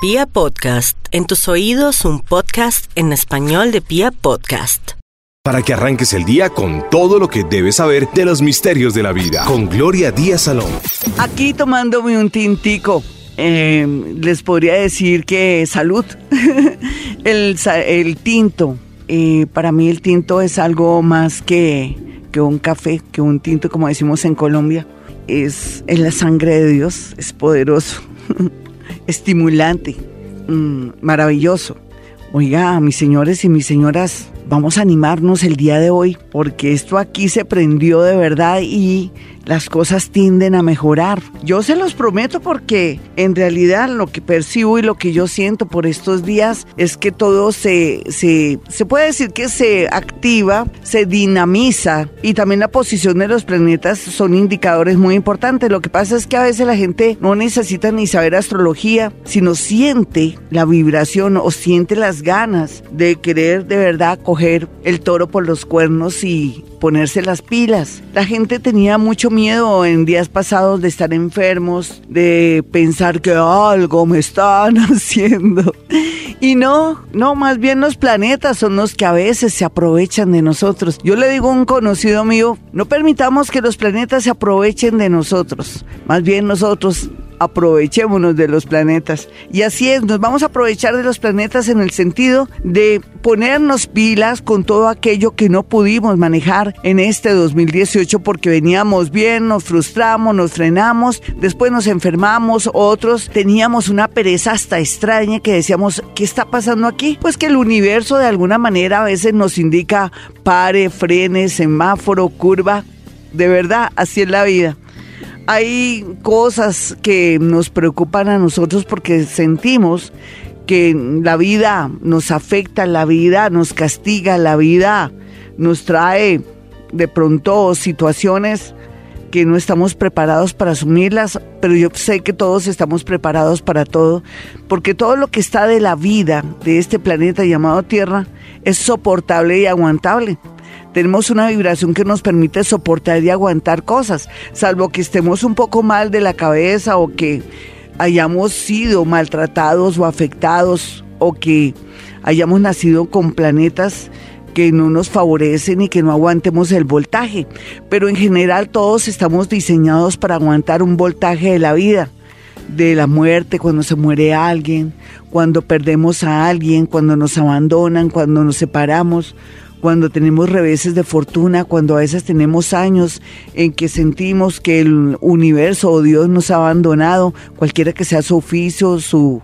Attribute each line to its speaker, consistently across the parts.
Speaker 1: Pia Podcast, en tus oídos un podcast en español de Pia Podcast.
Speaker 2: Para que arranques el día con todo lo que debes saber de los misterios de la vida. Con Gloria Díaz Salón.
Speaker 3: Aquí tomándome un tintico. eh, les podría decir que salud. el, el tinto. eh, para mí el tinto es algo más que, que un café, que un tinto, como decimos en Colombia. Es, es la sangre de Dios, es poderoso, estimulante, mm, maravilloso. Oiga, mis señores y mis señoras, vamos a animarnos el día de hoy porque esto aquí se prendió de verdad y las cosas tienden a mejorar. Yo se los prometo porque en realidad lo que percibo y lo que yo siento por estos días es que todo se, se, se puede decir que se activa, se dinamiza y también la posición de los planetas son indicadores muy importantes. Lo que pasa es que a veces la gente no necesita ni saber astrología, sino siente la vibración o siente las ganas de querer de verdad coger el toro por los cuernos y ponerse las pilas. La gente tenía mucho miedo en días pasados de estar enfermos, de pensar que algo me están haciendo. Y no, no, más bien los planetas son los que a veces se aprovechan de nosotros. Yo le digo a un conocido mío, no permitamos que los planetas se aprovechen de nosotros. Más bien nosotros aprovechémonos de los planetas. Y así es, nos vamos a aprovechar de los planetas en el sentido de ponernos pilas con todo aquello que no pudimos manejar en este 2018 porque veníamos bien, nos frustramos, nos frenamos, después nos enfermamos, otros teníamos una pereza hasta extraña que decíamos, ¿qué está pasando aquí? Pues que el universo de alguna manera a veces nos indica pare, frene, semáforo, curva. De verdad, así es la vida hay cosas que nos preocupan a nosotros porque sentimos que la vida nos afecta, la vida nos castiga, la vida nos trae de pronto situaciones que no estamos preparados para asumirlas, pero yo sé que todos estamos preparados para todo, porque todo lo que está de la vida de este planeta llamado Tierra es soportable y aguantable tenemos una vibración que nos permite soportar y aguantar cosas, salvo que estemos un poco mal de la cabeza o que hayamos sido maltratados o afectados o que hayamos nacido con planetas que no nos favorecen y que no aguantemos el voltaje. Pero en general todos estamos diseñados para aguantar un voltaje de la vida de la muerte, cuando se muere alguien, cuando perdemos a alguien, cuando nos abandonan, cuando nos separamos, cuando tenemos reveses de fortuna, cuando a veces tenemos años en que sentimos que el universo o Dios nos ha abandonado, cualquiera que sea su oficio, su,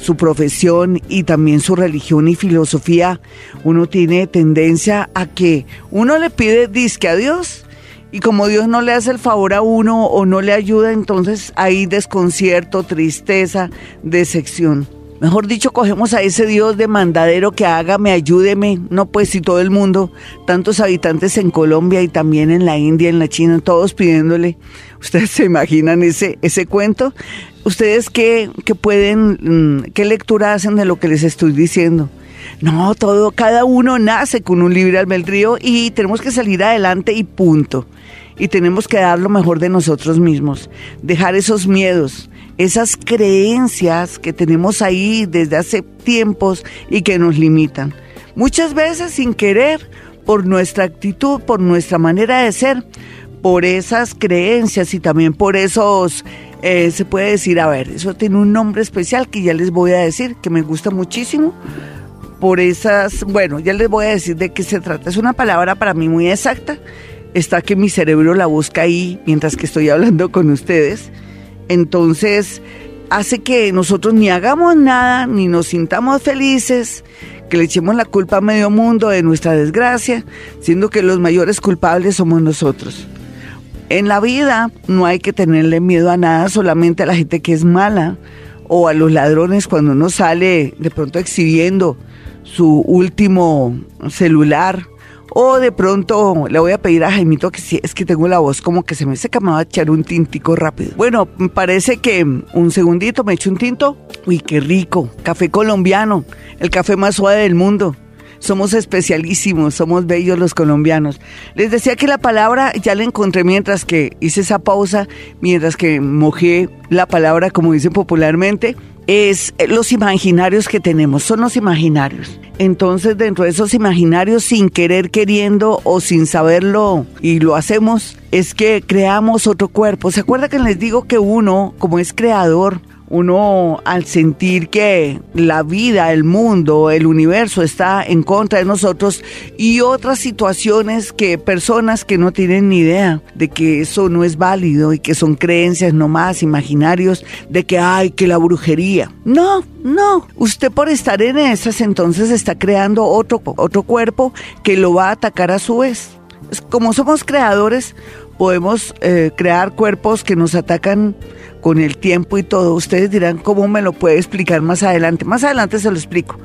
Speaker 3: su profesión y también su religión y filosofía, uno tiene tendencia a que uno le pide disque a Dios y como Dios no le hace el favor a uno o no le ayuda, entonces hay desconcierto, tristeza, decepción. Mejor dicho, cogemos a ese Dios demandadero que hágame, ayúdeme. No, pues si todo el mundo, tantos habitantes en Colombia y también en la India, en la China, todos pidiéndole. ¿Ustedes se imaginan ese, ese cuento? ¿Ustedes qué, qué pueden, mm, qué lectura hacen de lo que les estoy diciendo? No, todo, cada uno nace con un libre albedrío y tenemos que salir adelante y punto. Y tenemos que dar lo mejor de nosotros mismos, dejar esos miedos, esas creencias que tenemos ahí desde hace tiempos y que nos limitan. Muchas veces sin querer, por nuestra actitud, por nuestra manera de ser, por esas creencias y también por esos, eh, se puede decir, a ver, eso tiene un nombre especial que ya les voy a decir, que me gusta muchísimo por esas, bueno, ya les voy a decir de qué se trata. Es una palabra para mí muy exacta. Está que mi cerebro la busca ahí mientras que estoy hablando con ustedes. Entonces, hace que nosotros ni hagamos nada, ni nos sintamos felices, que le echemos la culpa a medio mundo de nuestra desgracia, siendo que los mayores culpables somos nosotros. En la vida no hay que tenerle miedo a nada, solamente a la gente que es mala o a los ladrones cuando uno sale de pronto exhibiendo su último celular o de pronto le voy a pedir a Jaimito que si es que tengo la voz como que se me seca, me va a echar un tintico rápido. Bueno, parece que un segundito me echo un tinto. Uy, qué rico. Café colombiano, el café más suave del mundo. somos especialísimos, somos bellos los colombianos. Les decía que la palabra ya la encontré mientras que hice esa pausa, mientras que mojé la palabra, como dicen popularmente, es los imaginarios que tenemos, son los imaginarios. Entonces, dentro de esos imaginarios, sin querer, queriendo o sin saberlo, y lo hacemos, es que creamos otro cuerpo. ¿Se acuerda que les digo que uno, como es creador, uno al sentir que la vida, el mundo, el universo está en contra de nosotros y otras situaciones que personas que no tienen ni idea de que eso no es válido y que son creencias nomás imaginarios de que hay que la brujería. No, no, usted por estar en esas entonces está creando otro, otro cuerpo que lo va a atacar a su vez. Como somos creadores, podemos eh, crear cuerpos que nos atacan con el tiempo y todo. Ustedes dirán cómo me lo puede explicar más adelante. Más adelante se lo explico.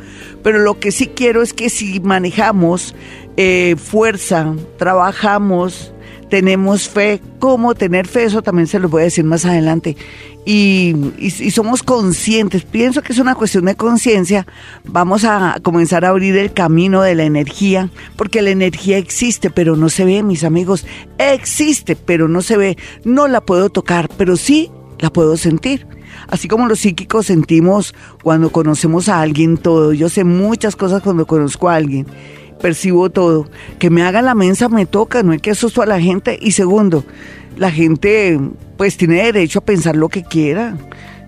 Speaker 3: Pero lo que sí quiero es que si manejamos eh, fuerza, trabajamos, tenemos fe, cómo tener fe, eso también se lo voy a decir más adelante. Y, y, somos conscientes, pienso que es una cuestión de conciencia, vamos a comenzar a abrir el camino de la energía, porque la energía existe, pero no se ve, mis amigos, existe, pero no se ve, no la puedo tocar, pero sí la puedo sentir. Así como los psíquicos sentimos cuando conocemos a alguien todo. Yo sé muchas cosas cuando conozco a alguien. Percibo todo. Que me haga la mensa me toca, no hay que asustar a la gente. Y segundo, la gente pues tiene derecho a pensar lo que quiera.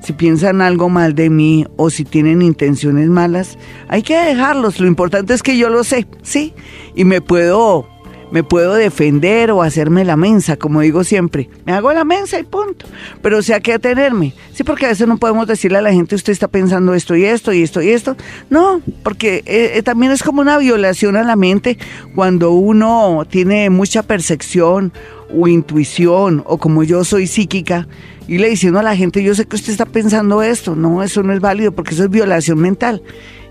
Speaker 3: Si piensan algo mal de mí o si tienen intenciones malas, hay que dejarlos. Lo importante es que yo lo sé, ¿sí? Y me puedo me puedo defender o hacerme la mensa, como digo siempre. Me hago la mensa y punto. Pero o sea que atenerme. Sí, porque a veces no podemos decirle a la gente, usted está pensando esto y esto y esto y esto. No, porque eh, eh, también es como una violación a la mente cuando uno tiene mucha percepción o intuición, o como yo soy psíquica, y le diciendo a la gente, yo sé que usted está pensando esto. No, eso no es válido porque eso es violación mental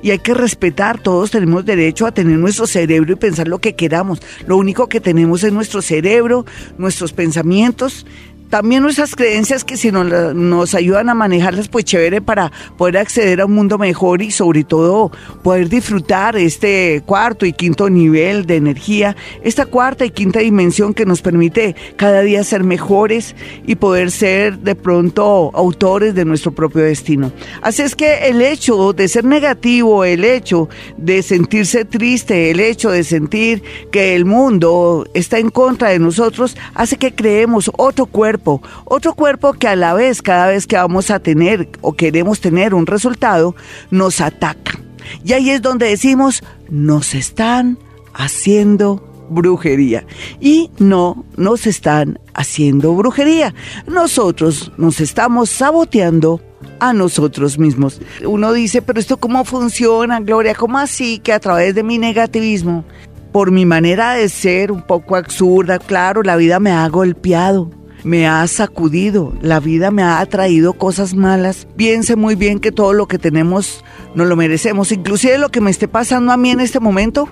Speaker 3: y hay que respetar, todos tenemos derecho a tener nuestro cerebro y pensar lo que queramos. Lo único que tenemos es nuestro cerebro, nuestros pensamientos también nuestras creencias que si nos, nos ayudan a manejarlas, pues chévere para poder acceder a un mundo mejor y sobre todo poder disfrutar este cuarto y quinto nivel de energía, esta cuarta y quinta dimensión que nos permite cada día ser mejores y poder ser de pronto autores de nuestro propio destino. Así es que el hecho de ser negativo, el hecho de sentirse triste, el hecho de sentir que el mundo está en contra de nosotros, hace que creemos otro cuerpo otro cuerpo que a la vez, cada vez que vamos a tener o queremos tener un resultado, nos ataca. Y ahí es donde decimos, nos están haciendo brujería. Y no nos están haciendo brujería. Nosotros nos estamos saboteando a nosotros mismos. Uno dice, pero esto cómo funciona, Gloria, ¿cómo así que a través de mi negativismo, por mi manera de ser un poco absurda, claro, la vida me ha golpeado, me ha sacudido, la vida me ha traído cosas malas. Piense muy bien que todo lo que tenemos no lo merecemos, inclusive lo que me esté pasando a mí en este momento,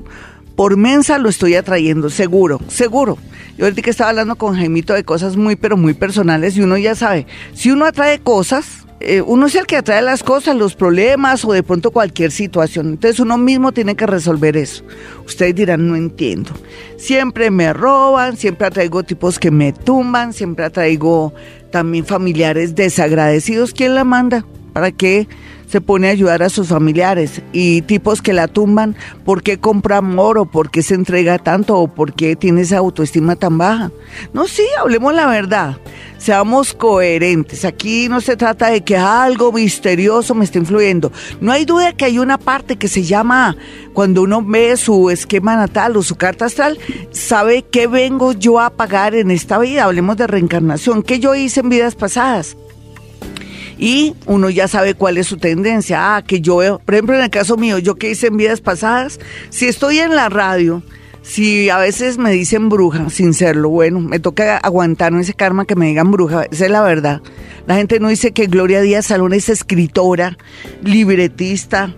Speaker 3: por mensa lo estoy atrayendo, seguro, seguro. Yo ahorita que estaba hablando con Jaimito de cosas muy, pero muy personales y uno ya sabe, si uno atrae cosas, eh, uno es el que atrae las cosas, los problemas o de pronto cualquier situación. Entonces uno mismo tiene que resolver eso. Ustedes dirán, no entiendo. Siempre me roban, siempre atraigo tipos que me tumban, siempre atraigo también familiares desagradecidos. ¿Quién la manda? ¿Para qué se pone a ayudar a sus familiares? Y tipos que la tumban, ¿por qué compra amor o por qué se entrega tanto o por qué tiene esa autoestima tan baja? No, sí, hablemos la verdad seamos coherentes. Aquí no se trata de que algo misterioso me esté influyendo. No hay duda que hay una parte que se llama, cuando uno ve su esquema natal o su carta astral, sabe qué vengo yo a pagar en esta vida. Hablemos de reencarnación, qué yo hice en vidas pasadas y uno ya sabe cuál es su tendencia. Ah, que yo, por ejemplo, en el caso mío, yo que hice en vidas pasadas, si estoy en la radio si a veces me dicen bruja sin serlo, bueno, me toca aguantar ese karma que me digan bruja, esa es la verdad. La gente no dice que Gloria Díaz Salón es escritora, libretista,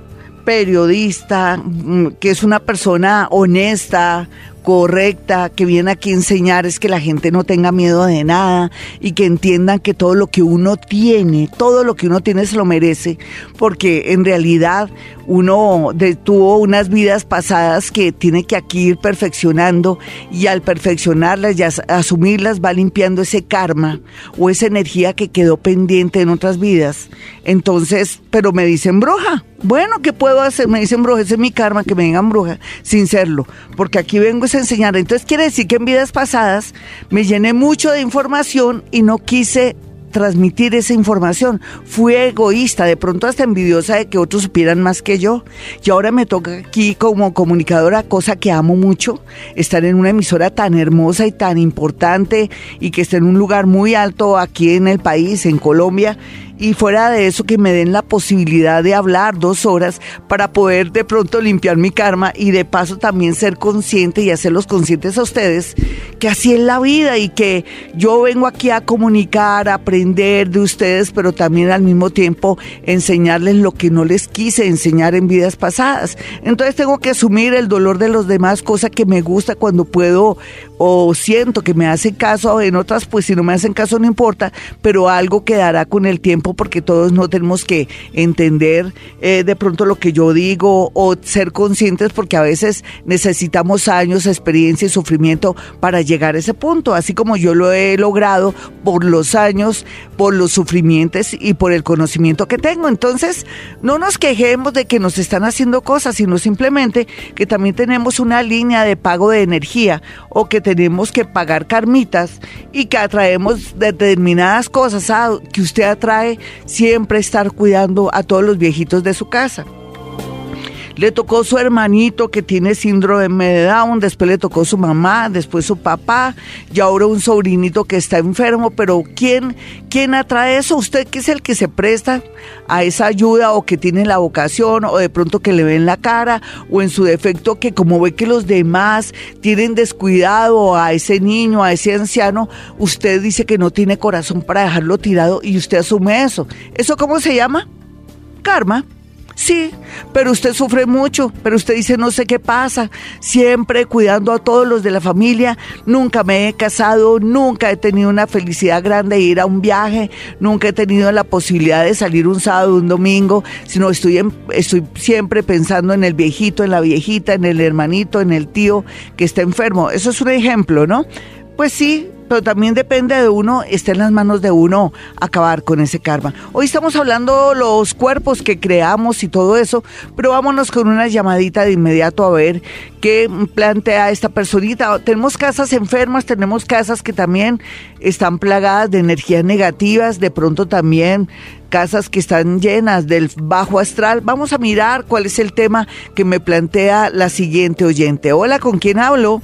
Speaker 3: periodista, mm, que es una persona honesta, correcta, que viene aquí a enseñar es que la gente no tenga miedo de nada y que entiendan que todo lo que uno tiene, todo lo que uno tiene se lo merece, porque en realidad uno tuvo unas vidas pasadas que tiene que aquí ir perfeccionando y al perfeccionarlas y asumirlas va limpiando ese karma o esa energía que quedó pendiente en otras vidas. Entonces, pero me dicen bruja. Bueno, ¿qué puedo hacer? Me dicen bruja, ese es mi karma, que me digan bruja, sin serlo, porque aquí vengo a enseñar. Entonces quiere decir que en vidas pasadas me llené mucho de información y no quise transmitir esa información. Fui egoísta, de pronto hasta envidiosa de que otros supieran más que yo. Y ahora me toca aquí como comunicadora, cosa que amo mucho, estar en una emisora tan hermosa y tan importante y que esté en un lugar muy alto aquí en el país, en Colombia y fuera de eso que me den la posibilidad de hablar dos horas para poder de pronto limpiar mi karma y de paso también ser consciente y hacerlos conscientes a ustedes que así es la vida y que yo vengo aquí a comunicar, a aprender de ustedes, pero también al mismo tiempo enseñarles lo que no les quise enseñar en vidas pasadas. Entonces tengo que asumir el dolor de los demás, cosa que me gusta cuando puedo o siento que me hacen caso, en otras pues si no me hacen caso no importa, pero algo quedará con el tiempo porque todos no tenemos que entender eh, de pronto lo que yo digo o ser conscientes porque a veces necesitamos años, experiencia y sufrimiento para llegar a ese punto, así como yo lo he logrado por los años, por los sufrimientos y por el conocimiento que tengo. Entonces, no nos quejemos de que nos están haciendo cosas, sino simplemente que también tenemos una línea de pago de energía o que tenemos que pagar carmitas y que atraemos determinadas cosas ah, que usted atrae siempre estar cuidando a todos los viejitos de su casa. Le tocó su hermanito que tiene síndrome de Down, después le tocó su mamá, después su papá y ahora un sobrinito que está enfermo, pero ¿quién, quién atrae eso? ¿Usted que es el que se presta a esa ayuda o que tiene la vocación o de pronto que le ven la cara o en su defecto que como ve que los demás tienen descuidado a ese niño, a ese anciano, usted dice que no tiene corazón para dejarlo tirado y usted asume eso. ¿Eso cómo se llama? Karma. Sí, pero usted sufre mucho, pero usted dice no sé qué pasa, siempre cuidando a todos los de la familia, nunca me he casado, nunca he tenido una felicidad grande de ir a un viaje, nunca he tenido la posibilidad de salir un sábado, un domingo, sino estoy, estoy siempre pensando en el viejito, en la viejita, en el hermanito, en el tío que está enfermo. Eso es un ejemplo, ¿no? Pues sí, pero también depende de uno, está en las manos de uno acabar con ese karma. Hoy estamos hablando los cuerpos que creamos y todo eso, pero vámonos con una llamadita de inmediato a ver qué plantea esta personita. Tenemos casas enfermas, tenemos casas que también están plagadas de energías negativas, de pronto también casas que están llenas del bajo astral. Vamos a mirar cuál es el tema que me plantea la siguiente oyente. Hola, ¿con quién hablo?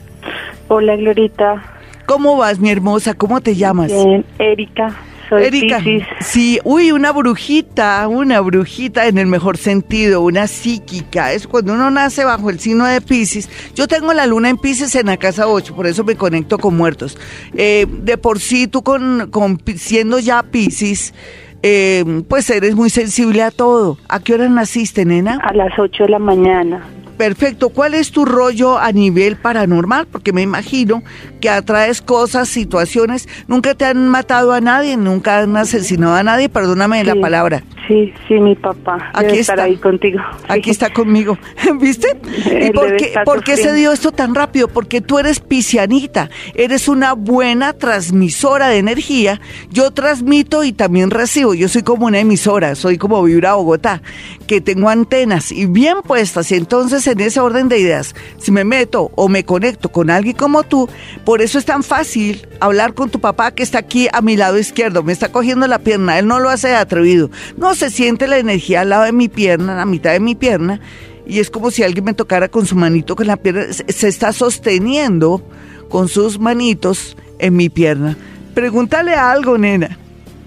Speaker 4: Hola, Glorita.
Speaker 3: ¿Cómo vas, mi hermosa? ¿Cómo te llamas?
Speaker 4: Bien, Erika. Soy Erika,
Speaker 3: sí, uy, una brujita, una brujita en el mejor sentido, una psíquica. Es cuando uno nace bajo el signo de Pisces. Yo tengo la luna en Pisces en la casa 8, por eso me conecto con muertos. Eh, de por sí, tú con, siendo ya Pisces, eh, pues eres muy sensible a todo. ¿A qué hora naciste, nena?
Speaker 4: A las 8 de la mañana.
Speaker 3: Perfecto. ¿Cuál es tu rollo a nivel paranormal? Porque me imagino que atraes cosas, situaciones. Nunca te han matado a nadie, nunca han asesinado a nadie. Perdóname la palabra.
Speaker 4: Sí, sí, mi papá. Aquí está. ahí contigo.
Speaker 3: Aquí está conmigo. ¿Viste? ¿Y por qué, por qué se dio esto tan rápido? Porque tú eres piscianita. Eres una buena transmisora de energía. Yo transmito y también recibo. Yo soy como una emisora. Soy como Vibra Bogotá. Que tengo antenas y bien puestas. Y entonces, en ese orden de ideas, si me meto o me conecto con alguien como tú, por eso es tan fácil hablar con tu papá que está aquí a mi lado izquierdo. Me está cogiendo la pierna. Él no lo hace atrevido. No se siente la energía al lado de mi pierna, a la mitad de mi pierna, y es como si alguien me tocara con su manito con la pierna, se está sosteniendo con sus manitos en mi pierna. Pregúntale algo, nena.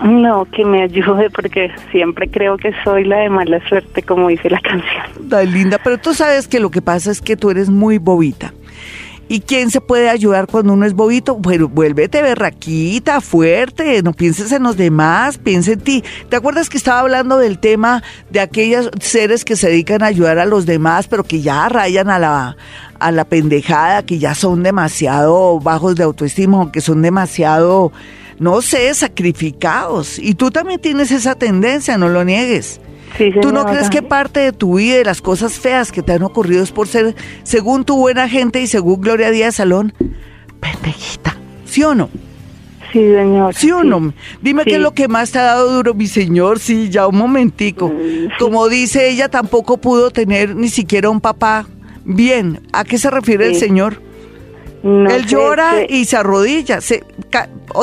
Speaker 4: No, que me ayude porque siempre creo que soy la de mala suerte, como dice la canción.
Speaker 3: Ay, linda, pero tú sabes que lo que pasa es que tú eres muy bobita. ¿Y quién se puede ayudar cuando uno es bobito? Bueno, vuélvete berraquita, fuerte, no pienses en los demás, piensa en ti. ¿Te acuerdas que estaba hablando del tema de aquellos seres que se dedican a ayudar a los demás, pero que ya rayan a la, a la pendejada, que ya son demasiado bajos de autoestima, que son demasiado, no sé, sacrificados. Y tú también tienes esa tendencia, no lo niegues. ¿Tú no crees que parte de tu vida y de las cosas feas que te han ocurrido es por ser, según tu buena gente y según Gloria Díaz Salón, pendejita? ¿Sí o no?
Speaker 4: Sí, señor.
Speaker 3: ¿Sí o no? Dime qué es lo que más te ha dado duro, mi señor. Sí, ya un momentico. Mm, Como dice ella, tampoco pudo tener ni siquiera un papá. Bien, ¿a qué se refiere el señor? Él llora y se arrodilla. Se,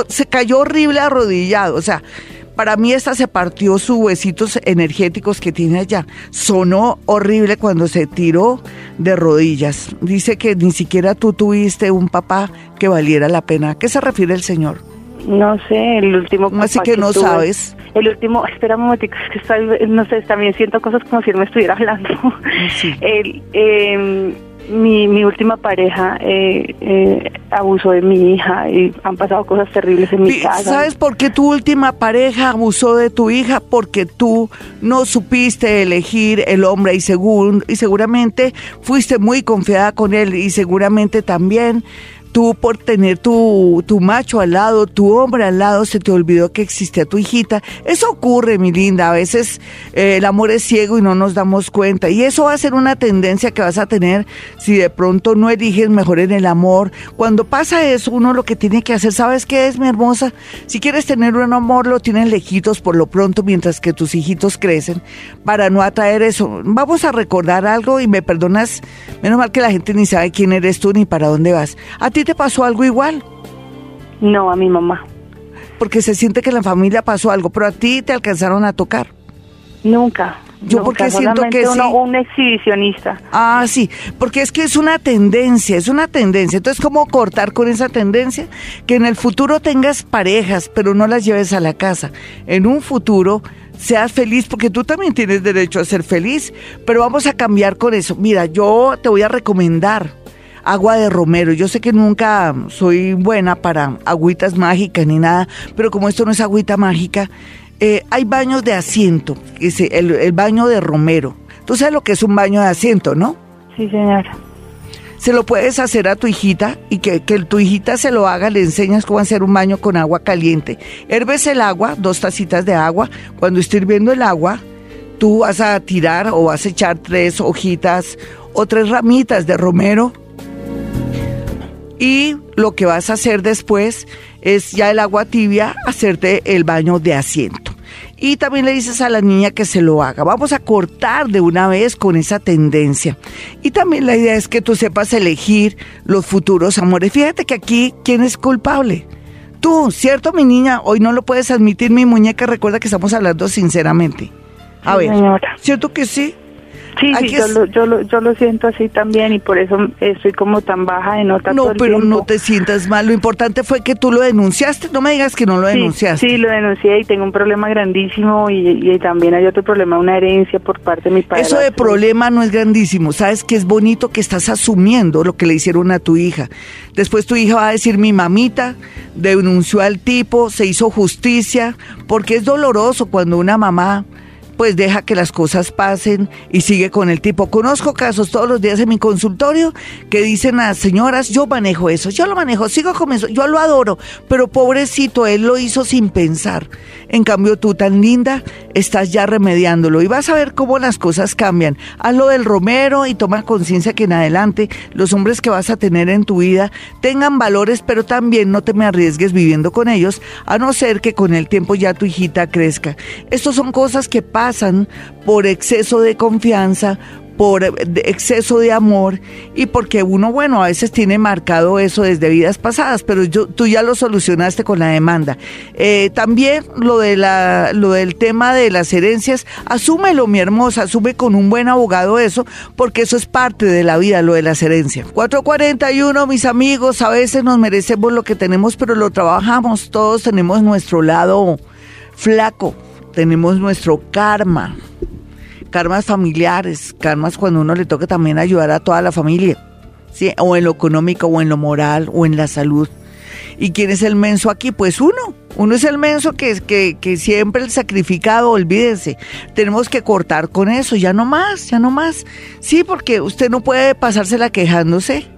Speaker 3: se cayó horrible arrodillado. O sea, para mí esta se partió sus huesitos energéticos que tiene allá. Sonó horrible cuando se tiró de rodillas. Dice que ni siquiera tú tuviste un papá que valiera la pena. ¿A qué se refiere el señor?
Speaker 4: No sé, el último.
Speaker 3: Así que, no sabes.
Speaker 4: El último, espera un momentico, es que está, no sé, también siento cosas como si él me estuviera hablando. Sí. El, eh, mi, mi última pareja eh, eh, abusó de mi hija y han pasado cosas terribles en mi casa.
Speaker 3: ¿Sabes por qué tu última pareja abusó de tu hija? Porque tú no supiste elegir el hombre y, según, y seguramente fuiste muy confiada con él y seguramente también tú por tener tu, tu macho al lado, tu hombre al lado, se te olvidó que existía tu hijita. Eso ocurre, mi linda. A veces eh, el amor es ciego y no nos damos cuenta. Y eso va a ser una tendencia que vas a tener si de pronto no eliges mejor en el amor. Cuando pasa eso, uno lo que tiene que hacer, ¿sabes qué es, mi hermosa? Si quieres tener un amor, lo tienes lejitos por lo pronto mientras que tus hijitos crecen para no atraer eso. Vamos a recordar algo y me perdonas, menos mal que la gente ni sabe quién eres tú ni para dónde vas. A ti te pasó algo igual?
Speaker 4: No, a mi mamá.
Speaker 3: Porque se siente que en la familia pasó algo, pero a ti te alcanzaron a tocar.
Speaker 4: Nunca.
Speaker 3: Yo porque siento que
Speaker 4: uno, un exhibicionista.
Speaker 3: Ah, sí, porque es que es una tendencia, es una tendencia. Entonces, ¿cómo cortar con esa tendencia? Que en el futuro tengas parejas, pero no las lleves a la casa. En un futuro seas feliz, porque tú también tienes derecho a ser feliz, pero vamos a cambiar con eso. Mira, yo te voy a recomendar agua de romero. Yo sé que nunca soy buena para agüitas mágicas ni nada, pero como esto no es agüita mágica, eh, hay baños de asiento, el, el baño de romero. Tú sabes lo que es un baño de asiento, ¿no?
Speaker 4: Sí, señora.
Speaker 3: Se lo puedes hacer a tu hijita y que, que, tu hijita se lo haga, le enseñas cómo hacer un baño con agua caliente. Herves el agua, dos tacitas de agua. Cuando esté hirviendo el agua, tú vas a tirar o vas a echar tres hojitas o tres ramitas de romero y lo que vas a hacer después es ya el agua tibia, hacerte el baño de asiento. Y también le dices a la niña que se lo haga. Vamos a cortar de una vez con esa tendencia. Y también la idea es que tú sepas elegir los futuros amores. Fíjate que aquí, ¿quién es culpable? Tú, ¿cierto, mi niña? Hoy no lo puedes admitir, mi muñeca. Recuerda que estamos hablando sinceramente. A ver, ¿cierto que sí?
Speaker 4: Sí, sí yo, lo, yo, lo, yo lo siento así también y por eso estoy como tan baja de nota.
Speaker 3: No, pero no te sientas mal. Lo importante fue que tú lo denunciaste. No me digas que no lo denunciaste.
Speaker 4: Sí, lo denuncié y tengo un problema grandísimo y, y, también hay otro problema, una herencia por parte de mi padre.
Speaker 3: Eso de problema no es grandísimo. Sabes que es bonito que estás asumiendo lo que le hicieron a tu hija. Después tu hija va a decir, mi mamita denunció al tipo, se hizo justicia, porque es doloroso cuando una mamá pues deja que las cosas pasen y sigue con el tipo. Conozco casos todos los días en mi consultorio que dicen a señoras, yo manejo eso, yo lo manejo, sigo con eso, yo lo adoro, pero pobrecito, él lo hizo sin pensar. En cambio, tú tan linda, estás ya remediándolo y vas a ver cómo las cosas cambian. Hazlo del romero y toma conciencia que en adelante los hombres que vas a tener en tu vida tengan valores, pero también no te me arriesgues viviendo con ellos, a no ser que con el tiempo ya tu hijita crezca. Estas son cosas que pasan pasan por exceso de confianza, por exceso de amor y porque uno, bueno, a veces tiene marcado eso desde vidas pasadas, pero yo, tú ya lo solucionaste con la demanda. Eh, también lo, de la, lo del tema de las herencias, asúmelo, mi hermosa, asume con un buen abogado eso, porque eso es parte de la vida, lo de las herencias. 441, mis amigos, a veces nos merecemos lo que tenemos, pero lo trabajamos, todos tenemos nuestro lado flaco tenemos nuestro karma, karmas familiares, karmas cuando uno le toca también ayudar a toda la familia, ¿sí? o en lo económico, o en lo moral, o en la salud. ¿Y quién es el menso aquí? Pues uno. Uno es el menso que, que, que siempre el sacrificado, olvídense. Tenemos que cortar con eso, ya no más, ya no más. Sí, porque usted no puede pasársela quejándose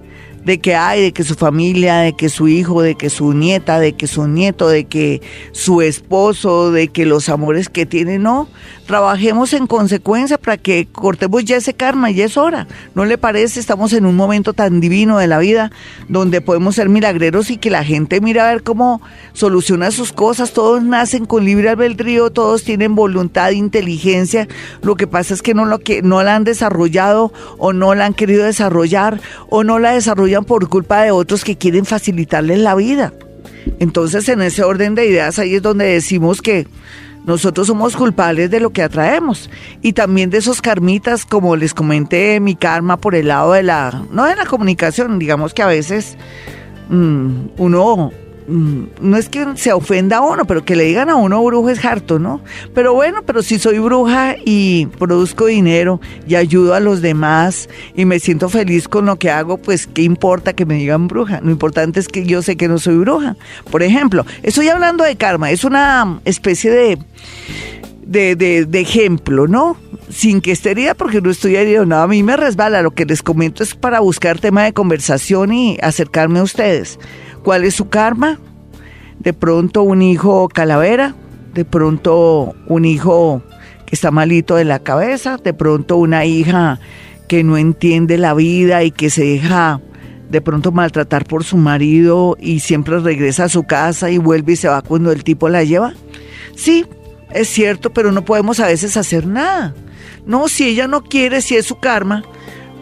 Speaker 3: de que hay, de que su familia, de que su hijo, de que su nieta, de que su nieto, de que su esposo, de que los amores que tiene, no. Trabajemos en consecuencia para que cortemos ya ese karma, ya es hora. ¿No le parece? Estamos en un momento tan divino de la vida donde podemos ser milagreros y que la gente mira a ver cómo soluciona sus cosas. Todos nacen con libre albedrío, todos tienen voluntad, inteligencia. Lo que pasa es que no, lo que, no la han desarrollado o no la han querido desarrollar o no la desarrollan por culpa de otros que quieren facilitarles la vida. Entonces, en ese orden de ideas, ahí es donde decimos que nosotros somos culpables de lo que atraemos y también de esos karmitas, como les comenté, mi karma por el lado de la, no de la comunicación, digamos que a veces mm, uno no es que se ofenda a uno, pero que le digan a uno brujo es harto, ¿no? Pero bueno, pero si soy bruja y produzco dinero y ayudo a los demás y me siento feliz con lo que hago, pues qué importa que me digan bruja. Lo importante es que yo sé que no soy bruja. Por ejemplo, estoy hablando de karma, es una especie de... De, de, ejemplo, ¿no? Sin que esté herida, porque no estoy herido, no, a mí me resbala, lo que les comento es para buscar tema de conversación y acercarme a ustedes. ¿Cuál es su karma? De pronto un hijo calavera, de pronto un hijo que está malito de la cabeza, de pronto una hija que no entiende la vida y que se deja de pronto maltratar por su marido y siempre regresa a su casa y vuelve y se va cuando el tipo la lleva. Sí, es cierto, pero no podemos a veces hacer nada. No, si ella no quiere, si es su karma,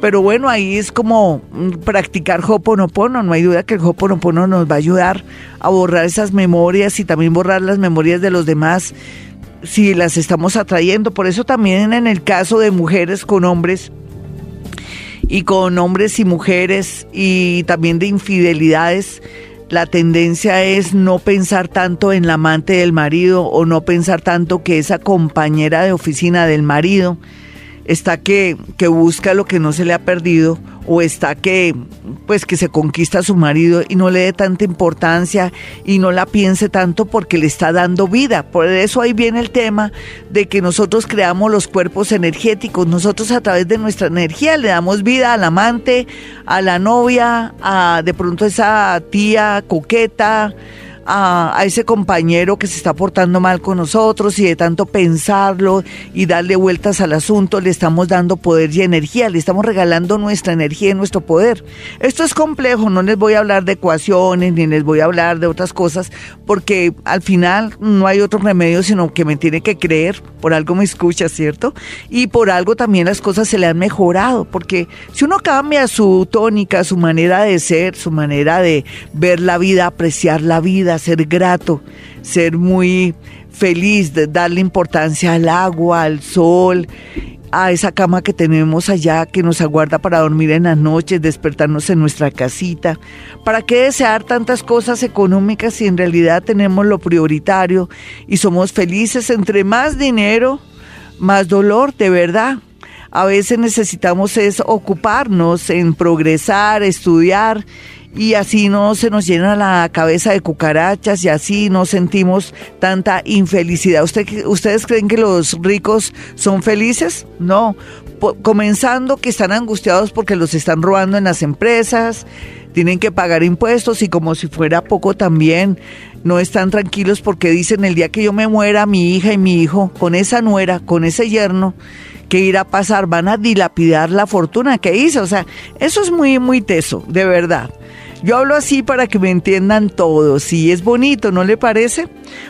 Speaker 3: pero bueno, ahí es como mm, practicar Hoponopono. No hay duda que el Hoponopono nos va a ayudar a borrar esas memorias y también borrar las memorias de los demás si las estamos atrayendo. Por eso también en el caso de mujeres con hombres y con hombres y mujeres y también de infidelidades, la tendencia es no pensar tanto en la amante del marido o no pensar tanto que esa compañera de oficina del marido está que, que busca lo que no se le ha perdido o está que pues que se conquista a su marido y no le dé tanta importancia y no la piense tanto porque le está dando vida. Por eso ahí viene el tema de que nosotros creamos los cuerpos energéticos. Nosotros a través de nuestra energía le damos vida al amante, a la novia, a de pronto esa tía coqueta, a, ese compañero que se está portando mal con nosotros y de tanto pensarlo y darle vueltas al asunto, le estamos dando poder y energía, le estamos regalando nuestra energía y nuestro poder. Esto es complejo, no les voy a hablar de ecuaciones ni les voy a hablar de otras cosas, porque al final no hay otro remedio sino que me tiene que creer, por algo me escucha, ¿cierto? Y por algo también las cosas se le han mejorado, porque si uno cambia su tónica, su manera de ser, su manera de ver la vida, apreciar la vida, ser grato, ser muy feliz, de darle importancia al agua, al sol, a esa cama que tenemos allá que nos aguarda para dormir en las noches, despertarnos en nuestra casita. ¿Para qué desear tantas cosas económicas si en realidad tenemos lo prioritario y somos felices? Entre más dinero, más dolor, de verdad. A veces necesitamos es ocuparnos en progresar, estudiar y así no se nos llena la cabeza de cucarachas y así no sentimos tanta infelicidad. ¿Usted, ¿Ustedes creen que los ricos son felices? No. comenzando que están angustiados porque los están robando en las empresas, tienen que pagar impuestos y como si fuera poco también no están tranquilos porque dicen el día que yo me muera mi hija y mi hijo con esa nuera, con ese yerno, que irá a pasar? Van a dilapidar la fortuna que hizo. O sea, eso es muy, muy teso, de verdad. Yo hablo así para que me entiendan todos. Si es bonito, ¿no le parece?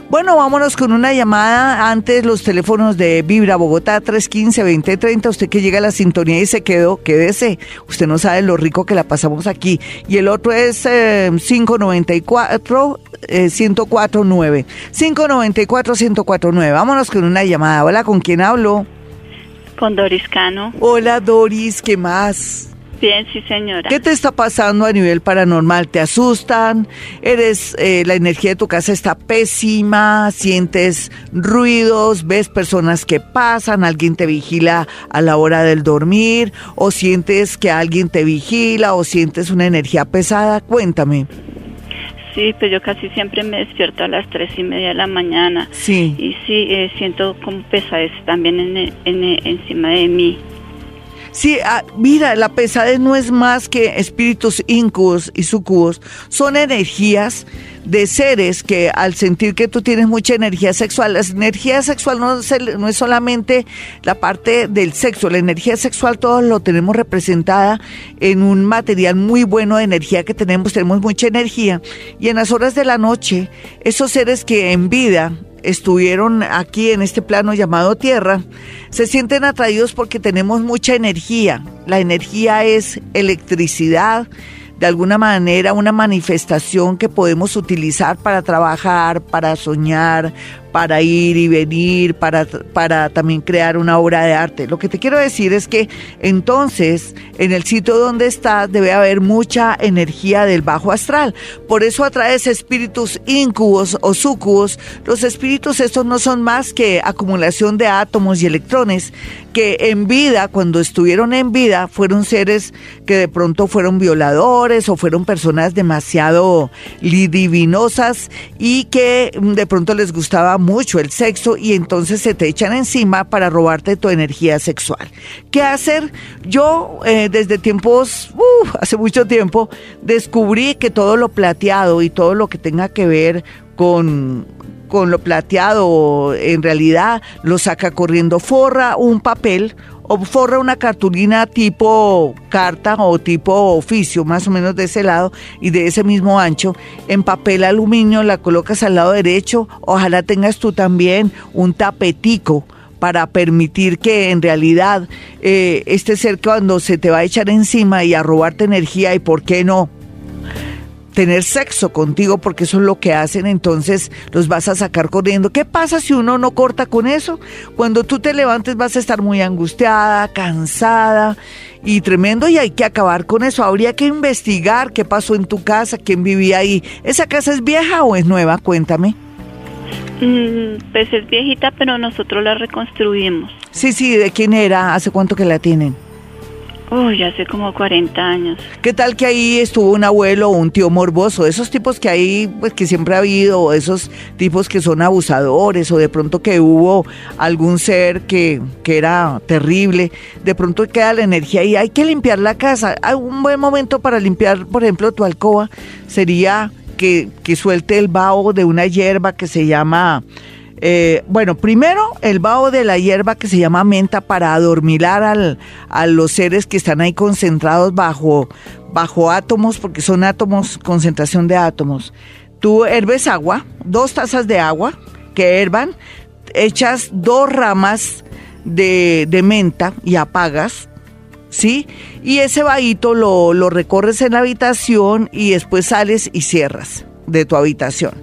Speaker 3: Bueno, vámonos con una llamada. Antes los teléfonos de Vibra Bogotá 315-2030. Usted que llega a la sintonía y se quedó, quédese. Usted no sabe lo rico que la pasamos aquí. Y el otro es 594. 1049 594 1049 Vámonos con una llamada. Hola, ¿con quién hablo?
Speaker 5: Con Doris Cano.
Speaker 3: Hola, Doris, ¿qué más?
Speaker 5: Bien, sí, señora.
Speaker 3: ¿Qué te está pasando a nivel paranormal? ¿Te asustan? ¿Eres, eh, la energía de tu casa está pésima? ¿Sientes ruidos? ¿Ves personas que pasan? ¿Alguien te vigila a la hora del dormir? ¿O sientes que alguien te vigila? ¿O sientes una energía pesada? Cuéntame.
Speaker 5: Sí, pues yo casi siempre me despierto a las tres y media de la mañana.
Speaker 3: Sí.
Speaker 5: Y sí, eh, siento como pesadez también en, en, encima de mí.
Speaker 3: Sí, ah, mira, la pesadez no es más que espíritus incubos y sucubos. Son energías de seres que al sentir que tú tienes mucha energía sexual, la energía sexual no, no es solamente la parte del sexo, la energía sexual todos lo tenemos representada en un material muy bueno de energía que tenemos, tenemos mucha energía y en las horas de la noche, esos seres que en vida estuvieron aquí en este plano llamado Tierra, se sienten atraídos porque tenemos mucha energía. La energía es electricidad, de alguna manera una manifestación que podemos utilizar para trabajar, para soñar, para ir y venir, para, para también crear una obra de arte. Lo que te quiero decir es que entonces en el sitio donde estás debe haber mucha energía del bajo astral. Por eso atraes espíritus incubos o sucubos. Los espíritus estos no son más que acumulación de átomos y electrones que en vida, cuando estuvieron en vida, fueron seres que de pronto fueron violadores o fueron personas demasiado divinosas y que de pronto les gustaba mucho el sexo y entonces se te echan encima para robarte tu energía sexual. ¿Qué hacer? Yo eh, desde tiempos, hace mucho tiempo, descubrí que todo lo plateado y todo lo que tenga que ver con con lo plateado en realidad lo saca corriendo forra un papel o forra una cartulina tipo carta o tipo oficio, más o menos de ese lado y de ese mismo ancho, en papel aluminio la colocas al lado derecho, ojalá tengas tú también un tapetico para permitir que en realidad eh, este ser cuando se te va a echar encima y a robarte energía y por qué no tener sexo contigo porque eso es lo que hacen, entonces los vas a sacar corriendo. ¿Qué pasa si uno no corta con eso? Cuando tú te levantes vas a estar muy angustiada, cansada y tremendo y hay que acabar con eso. Habría que investigar qué pasó en tu casa, quién vivía ahí. ¿Esa casa es vieja o es nueva? Cuéntame.
Speaker 5: Mm, pues es viejita, pero nosotros la reconstruimos.
Speaker 3: Sí, sí, ¿de quién era? ¿Hace cuánto que la tienen?
Speaker 5: Uy, hace como 40 años.
Speaker 3: ¿Qué tal que ahí estuvo un abuelo o un tío morboso? Esos tipos que hay, pues que siempre ha habido, esos tipos que son abusadores, o de pronto que hubo algún ser que, que era terrible, de pronto queda la energía y hay que limpiar la casa. Hay un buen momento para limpiar, por ejemplo, tu alcoba sería que, que suelte el vaho de una hierba que se llama eh, bueno, primero el vaho de la hierba que se llama menta para adormilar al, a los seres que están ahí concentrados bajo, bajo átomos, porque son átomos, concentración de átomos. Tú herves agua, dos tazas de agua que hervan, echas dos ramas de, de menta y apagas, ¿sí? Y ese vahito lo, lo recorres en la habitación y después sales y cierras de tu habitación.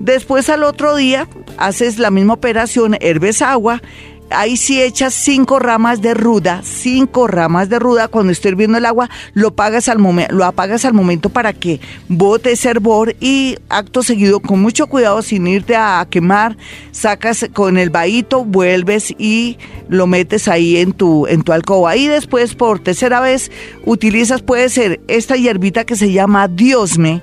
Speaker 3: Después al otro día haces la misma operación, herves agua, ahí sí echas cinco ramas de ruda, cinco ramas de ruda, cuando esté hirviendo el agua, lo, apagas al lo apagas al momento para que bote ese hervor y acto seguido, con mucho cuidado, sin irte a quemar, sacas con el vahito, vuelves y lo metes ahí en tu, en tu alcoba. Y después, por tercera vez, utilizas, puede ser esta hierbita que se llama Diosme,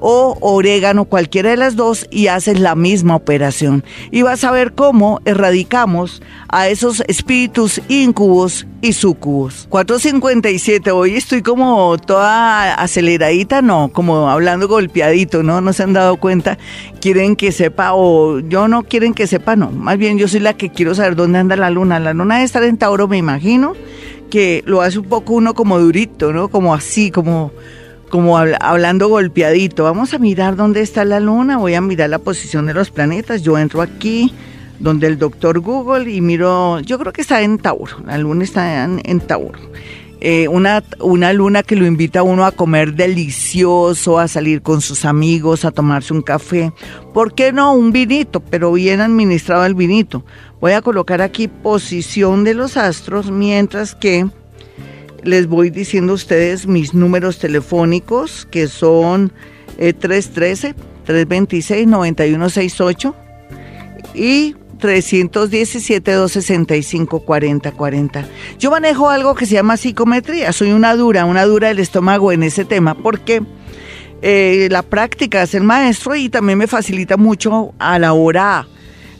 Speaker 3: o orégano, cualquiera de las dos, y haces la misma operación. Y vas a ver cómo erradicamos a esos espíritus incubos y sucubos. 457, hoy estoy como toda aceleradita, no, como hablando golpeadito, ¿no? No se han dado cuenta, quieren que sepa o yo no quieren que sepa, no. Más bien yo soy la que quiero saber dónde anda la luna. La luna debe estar en Tauro, me imagino, que lo hace un poco uno como durito, ¿no? Como así, como como hablando golpeadito. Vamos a mirar dónde está la luna, voy a mirar la posición de los planetas. Yo entro aquí donde el doctor Google y miro, yo creo que está en Tauro, la luna está en, Tauro. Eh, una, una luna que lo invita a uno a comer delicioso, a salir con sus amigos, a tomarse un café. ¿Por qué no un vinito? Pero bien administrado el vinito. Voy a colocar aquí posición de los astros mientras que les voy diciendo a ustedes mis números telefónicos, que son 313-326-9168 eh, y 317-265-4040. Yo manejo algo que se llama psicometría, soy una dura, una dura del estómago en ese tema, porque eh, la práctica de ser maestro y también me facilita mucho a la hora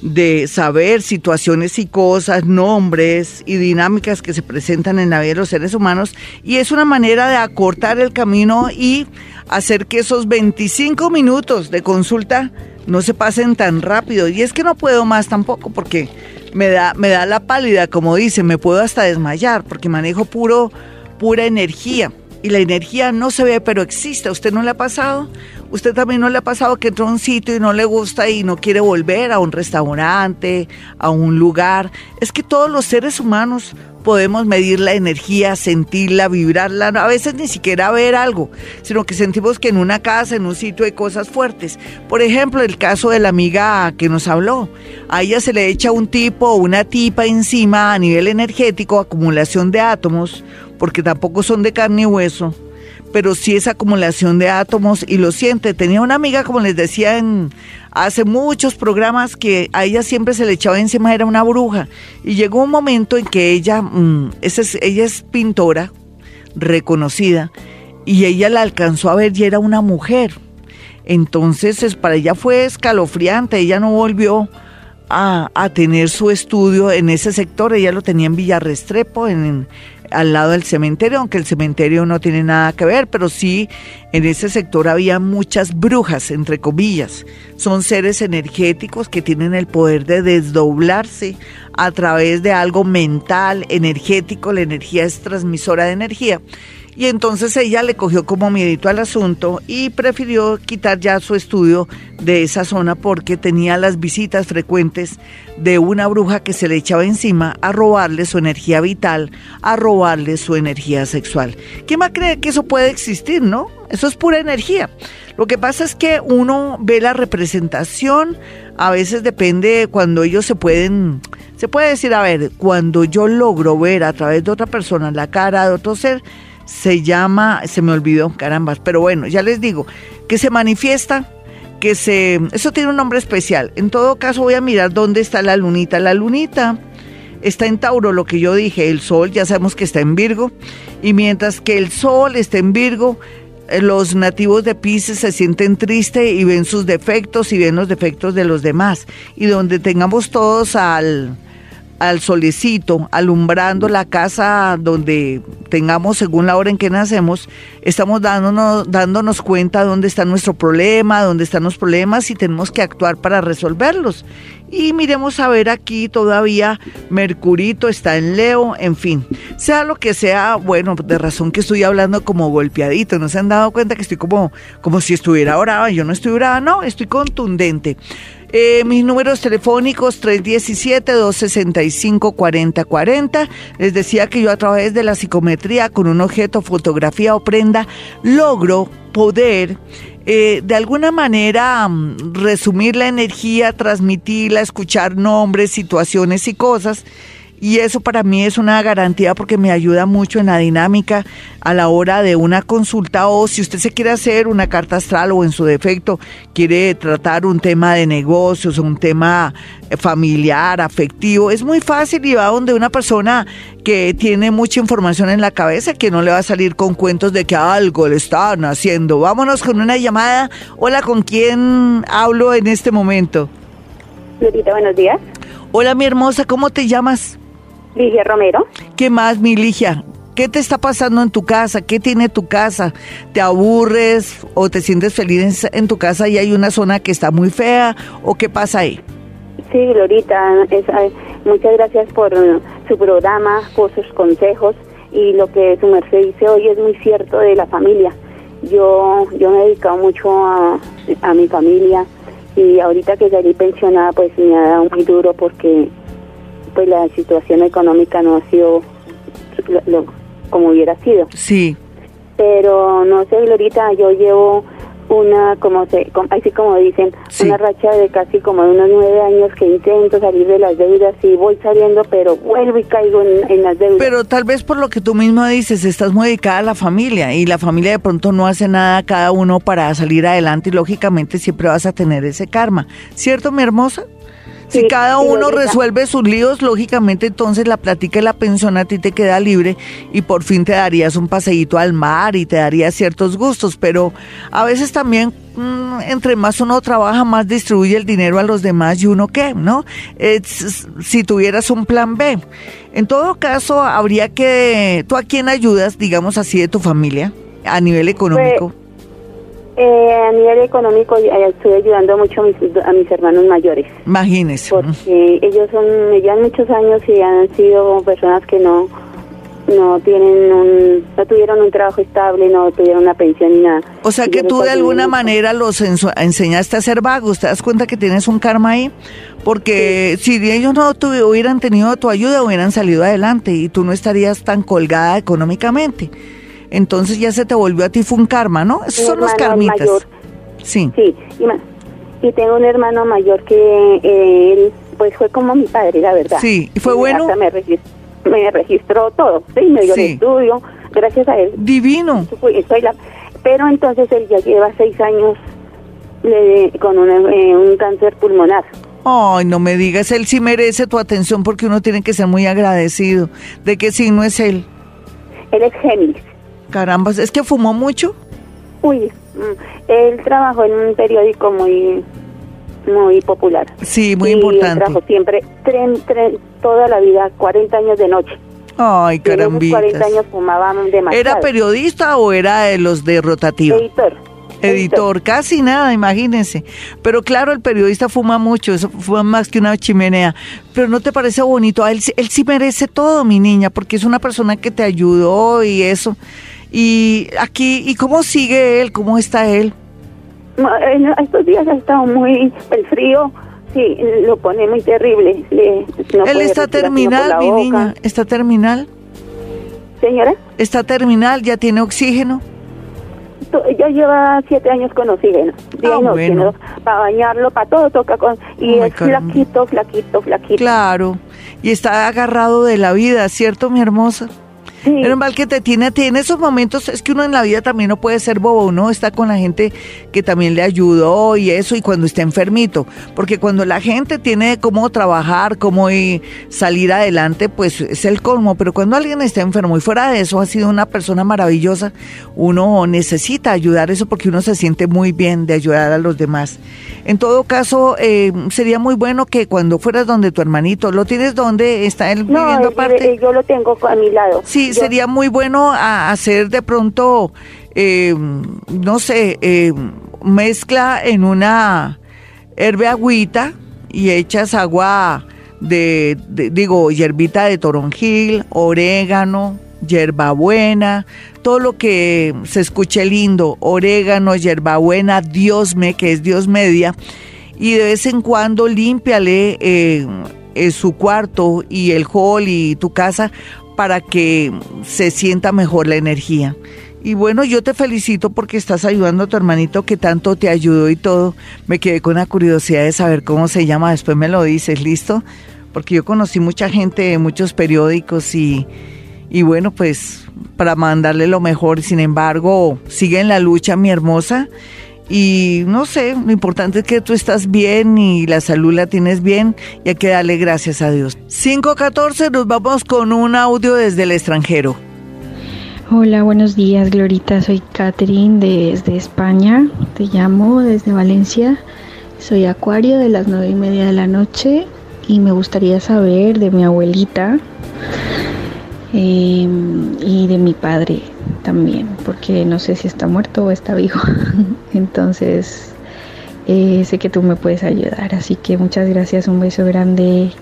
Speaker 3: de saber situaciones y cosas, nombres y dinámicas que se presentan en la vida de los seres humanos y es una manera de acortar el camino y hacer que esos 25 minutos de consulta no se pasen tan rápido. Y es que no puedo más tampoco porque me da, me da la pálida, como dice, me puedo hasta desmayar porque manejo puro, pura energía. Y la energía no se ve, pero existe. ¿A usted no le ha pasado? ¿Usted también no le ha pasado que entra a un sitio y no le gusta y no quiere volver a un restaurante, a un lugar? Es que todos los seres humanos podemos medir la energía, sentirla, vibrarla, a veces ni siquiera ver algo, sino que sentimos que en una casa, en un sitio hay cosas fuertes. Por ejemplo, el caso de la amiga que nos habló, a ella se le echa un tipo o una tipa encima a nivel energético, acumulación de átomos, porque tampoco son de carne y hueso pero sí es acumulación de átomos y lo siente. Tenía una amiga, como les decía en hace muchos programas, que a ella siempre se le echaba encima, era una bruja. Y llegó un momento en que ella, mm, es, ella es pintora reconocida, y ella la alcanzó a ver y era una mujer. Entonces, para ella fue escalofriante, ella no volvió a, a, tener su estudio en ese sector, ella lo tenía en Villarrestrepo, en, al lado del cementerio, aunque el cementerio no tiene nada que ver, pero sí en ese sector había muchas brujas, entre comillas. Son seres energéticos que tienen el poder de desdoblarse a través de algo mental, energético, la energía es transmisora de energía y entonces ella le cogió como miedito al asunto y prefirió quitar ya su estudio de esa zona porque tenía las visitas frecuentes de una bruja que se le echaba encima a robarle su energía vital, a robarle su energía sexual. ¿Quién más cree que eso puede existir, no? Eso es pura energía. Lo que pasa es que uno ve la representación, a veces depende cuando ellos se pueden, se puede decir, a ver, cuando yo logro ver a través de otra persona la cara de otro ser, se llama, se me olvidó, carambas, pero bueno, ya les digo, que se manifiesta, que se, eso tiene un nombre especial. En todo caso voy a mirar dónde está la lunita. La lunita está en Tauro, lo que yo dije, el sol ya sabemos que está en Virgo, y mientras que el sol está en Virgo, eh, los nativos de Pisces se sienten tristes y ven sus defectos y ven los defectos de los demás. Y donde tengamos todos al al solecito, alumbrando la casa donde tengamos según la hora en que nacemos, estamos dándonos, dándonos cuenta dónde está nuestro problema, dónde están los problemas y tenemos que actuar para resolverlos. Y miremos a ver aquí todavía Mercurito está en Leo, en fin, sea lo que sea, bueno, de razón que estoy hablando como golpeadito, no se han dado cuenta que estoy como, como si estuviera brava, yo no estoy brava, no, estoy contundente. Eh, mis números telefónicos 317-265-4040. Les decía que yo a través de la psicometría con un objeto, fotografía o prenda, logro poder eh, de alguna manera mm, resumir la energía, transmitirla, escuchar nombres, situaciones y cosas y eso para mí es una garantía porque me ayuda mucho en la dinámica a la hora de una consulta o si usted se quiere hacer una carta astral o en su defecto quiere tratar un tema de negocios, un tema familiar, afectivo, es muy fácil y va donde una persona que tiene mucha información en la cabeza que no le va a salir con cuentos de que algo le están haciendo. Vámonos con una llamada. Hola, ¿con quién hablo en este momento?
Speaker 6: Lurita, buenos días.
Speaker 3: Hola, mi hermosa, ¿cómo te llamas?
Speaker 6: Ligia Romero.
Speaker 3: ¿Qué más, mi Ligia? ¿Qué te está pasando en tu casa? ¿Qué tiene tu casa? ¿Te aburres o te sientes feliz en tu casa y hay una zona que está muy fea? ¿O qué pasa ahí?
Speaker 6: Sí, Glorita, muchas gracias por su programa, por sus consejos y lo que su merced dice hoy es muy cierto de la familia. Yo, yo me he dedicado mucho a, a mi familia y ahorita que salí pensionada pues me ha dado muy duro porque pues la situación económica no ha sido lo, como hubiera sido.
Speaker 3: Sí.
Speaker 6: Pero no sé, Glorita, yo llevo una, como se, así como dicen, una racha de casi como de unos nueve años que intento salir de las deudas y voy saliendo, pero vuelvo y caigo en, las deudas.
Speaker 3: Pero tal vez por lo que tú mismo dices, estás muy dedicada a la familia y la familia de pronto no hace nada cada uno para salir adelante y lógicamente siempre vas a tener ese karma. ¿Cierto, mi hermosa? Si cada uno resuelve sus líos, lógicamente entonces la plática y la pensión a ti te queda libre y por fin te darías un paseíto al mar y te darías ciertos gustos, pero a veces también mm, entre más uno trabaja, más distribuye el dinero a los demás y uno qué, ¿no? si tuvieras un plan B. En todo caso, habría que, ¿tú a quién ayudas, digamos así, de tu familia a nivel económico?
Speaker 6: Pues, eh, a nivel económico estoy ayudando mucho a mis, a mis hermanos mayores.
Speaker 3: Imagínese.
Speaker 6: Porque ellos son, llevan muchos años y han sido personas que no no tienen un, no tuvieron un trabajo estable, no tuvieron una pensión ni nada.
Speaker 3: O sea que tú de alguna manera los enseñaste a ser vagos, ¿te das cuenta que tienes un karma ahí? Porque si ellos no hubieran tenido tu ayuda, hubieran salido adelante y tú no estarías tan colgada económicamente entonces ya se te volvió a ti fue un karma, ¿no? Esos son los karmitas. Mayor. Sí.
Speaker 6: Sí, y, tengo un hermano mayor que eh, él, pues fue como mi padre, la verdad.
Speaker 3: Sí, ¿y fue bueno?
Speaker 6: me, registró, todo, sí, me dio el estudio, gracias a él.
Speaker 3: Divino.
Speaker 6: pero entonces él ya lleva seis años con eh, un cáncer pulmonar.
Speaker 3: Ay, no me digas, él sí merece tu atención porque uno tiene que ser muy agradecido. ¿De qué signo es él?
Speaker 6: Él es Géminis.
Speaker 3: Caramba, ¿es que fumó mucho?
Speaker 6: Uy, mm, él trabajó en un periódico muy muy popular.
Speaker 3: Sí, muy importante. Él
Speaker 6: trabajó siempre, tren, tren, toda la vida, 40 años de noche.
Speaker 3: Ay, carambitas.
Speaker 6: 40 años fumaban demasiado.
Speaker 3: ¿Era periodista o era de los de rotativo?
Speaker 6: Editor.
Speaker 3: Editor, casi nada, imagínense. Pero claro, el periodista fuma mucho, eso fuma más que una chimenea. Pero ¿no te parece bonito? Él, él sí merece todo, mi niña, porque es una persona que te ayudó y eso. Y aquí, ¿y cómo sigue él? ¿Cómo está él?
Speaker 6: Estos días ha estado muy el frío, sí, lo pone muy terrible.
Speaker 3: él está terminal, mi niña, está terminal.
Speaker 6: Señora.
Speaker 3: Está terminal, ya tiene oxígeno.
Speaker 6: Ya lleva siete años con oxígeno. Ah, para bañarlo, para todo toca con... Y es flaquito, flaquito, flaquito.
Speaker 3: Claro. Y está agarrado de la vida, ¿cierto, mi hermosa? Sí. mal que te tiene a ti. En esos momentos es que uno en la vida también no puede ser bobo, uno está con la gente que también le ayudó y eso, y cuando está enfermito. Porque cuando la gente tiene cómo trabajar, cómo salir adelante, pues es el colmo. Pero cuando alguien está enfermo y fuera de eso ha sido una persona maravillosa, uno necesita ayudar eso porque uno se siente muy bien de ayudar a los demás. En todo caso, eh, sería muy bueno que cuando fueras donde tu hermanito, ¿lo tienes donde está él viviendo parte?
Speaker 6: yo lo tengo a mi lado.
Speaker 3: Sí, sería muy bueno hacer de pronto, eh, no sé, eh, mezcla en una herbe agüita y echas agua de, digo, hierbita de toronjil, orégano, hierbabuena, todo lo que se escuche lindo, orégano, hierbabuena, diosme, que es dios media, y de vez en cuando límpiale eh, su cuarto y el hall y tu casa para que se sienta mejor la energía. Y bueno, yo te felicito porque estás ayudando a tu hermanito que tanto te ayudó y todo. Me quedé con la curiosidad de saber cómo se llama, después me lo dices, ¿listo? Porque yo conocí mucha gente muchos periódicos y, y bueno, pues para mandarle lo mejor, sin embargo, sigue en la lucha mi hermosa y no sé, lo importante es que tú estás bien y la salud la tienes bien y hay que darle gracias a Dios. 514, nos vamos con un audio desde el extranjero.
Speaker 7: Hola, buenos días, Glorita. Soy Catherine desde España. Te llamo desde Valencia. Soy Acuario de las nueve y media de la noche y me gustaría saber de mi abuelita em, y de mi padre también, porque no sé si está muerto o está vivo. Entonces, eh, sé que tú me puedes ayudar. Así que muchas gracias, un beso grande.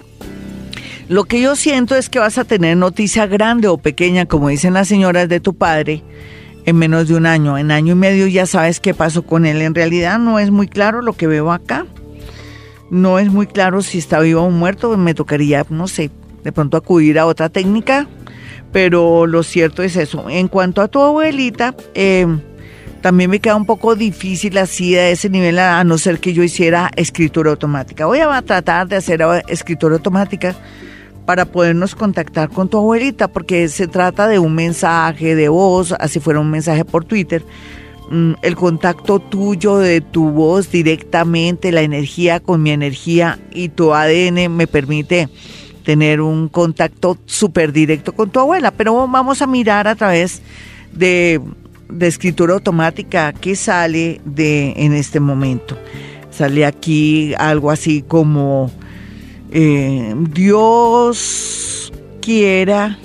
Speaker 3: Lo que yo siento es que vas a tener noticia grande o pequeña, como dicen las señoras de tu padre, en menos de un año. En año y medio ya sabes qué pasó con él. En realidad no es muy claro lo que veo acá. No es muy claro si está vivo o muerto. Me tocaría, no sé, de pronto acudir a otra técnica pero lo cierto es eso. En cuanto a tu abuelita, em, también me queda un poco difícil así a ese nivel, a no ser que yo hiciera escritura automática. Voy a tratar de hacer escritura automática para podernos contactar con tu abuelita, porque se trata de un mensaje de voz, así fuera un mensaje por Twitter, mm, el contacto tuyo de tu voz directamente, la energía con mi energía y tu ADN me permite tener un contacto súper directo con tu abuela. Pero vamos a mirar a través de, de escritura automática qué sale de en este momento. Sale aquí algo así como eh, Dios quiera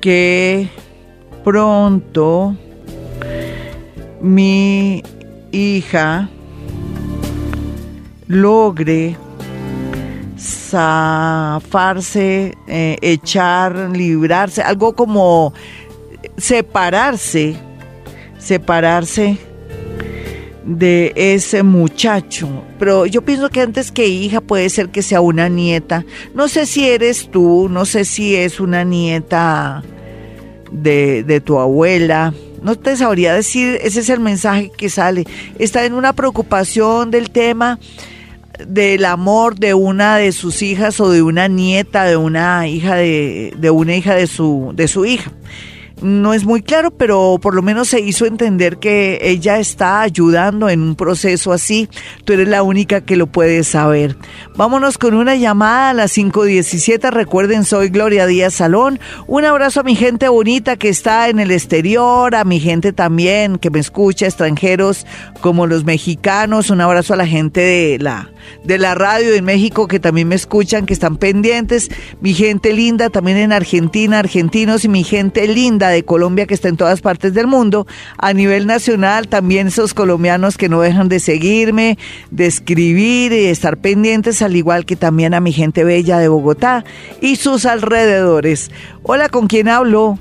Speaker 3: que pronto mi hija logre zafarse, eh, echar, librarse, algo como separarse, separarse de ese muchacho. Pero yo pienso que antes que hija puede ser que sea una nieta. No sé si eres tú, no sé si es una nieta de, de tu abuela. No te sabría decir, ese es el mensaje que sale. Está en una preocupación del tema del amor de una de sus hijas o de una nieta de una hija de, de una hija de su, de su hija no es muy claro, pero por lo menos se hizo entender que ella está ayudando en un proceso así. Tú eres la única que lo puede saber. Vámonos con una llamada a las 5.17. Recuerden, soy Gloria Díaz Salón. Un abrazo a mi gente bonita que está en el exterior, a mi gente también que me escucha, extranjeros como los mexicanos. Un abrazo a la gente de la de la radio en México que también me escuchan, que están pendientes, mi gente linda también en Argentina, argentinos y mi gente linda de Colombia que está en todas partes del mundo, a nivel nacional también esos colombianos que no dejan de seguirme, de escribir y de estar pendientes, al igual que también a mi gente bella de Bogotá y sus alrededores. Hola, ¿con quién hablo?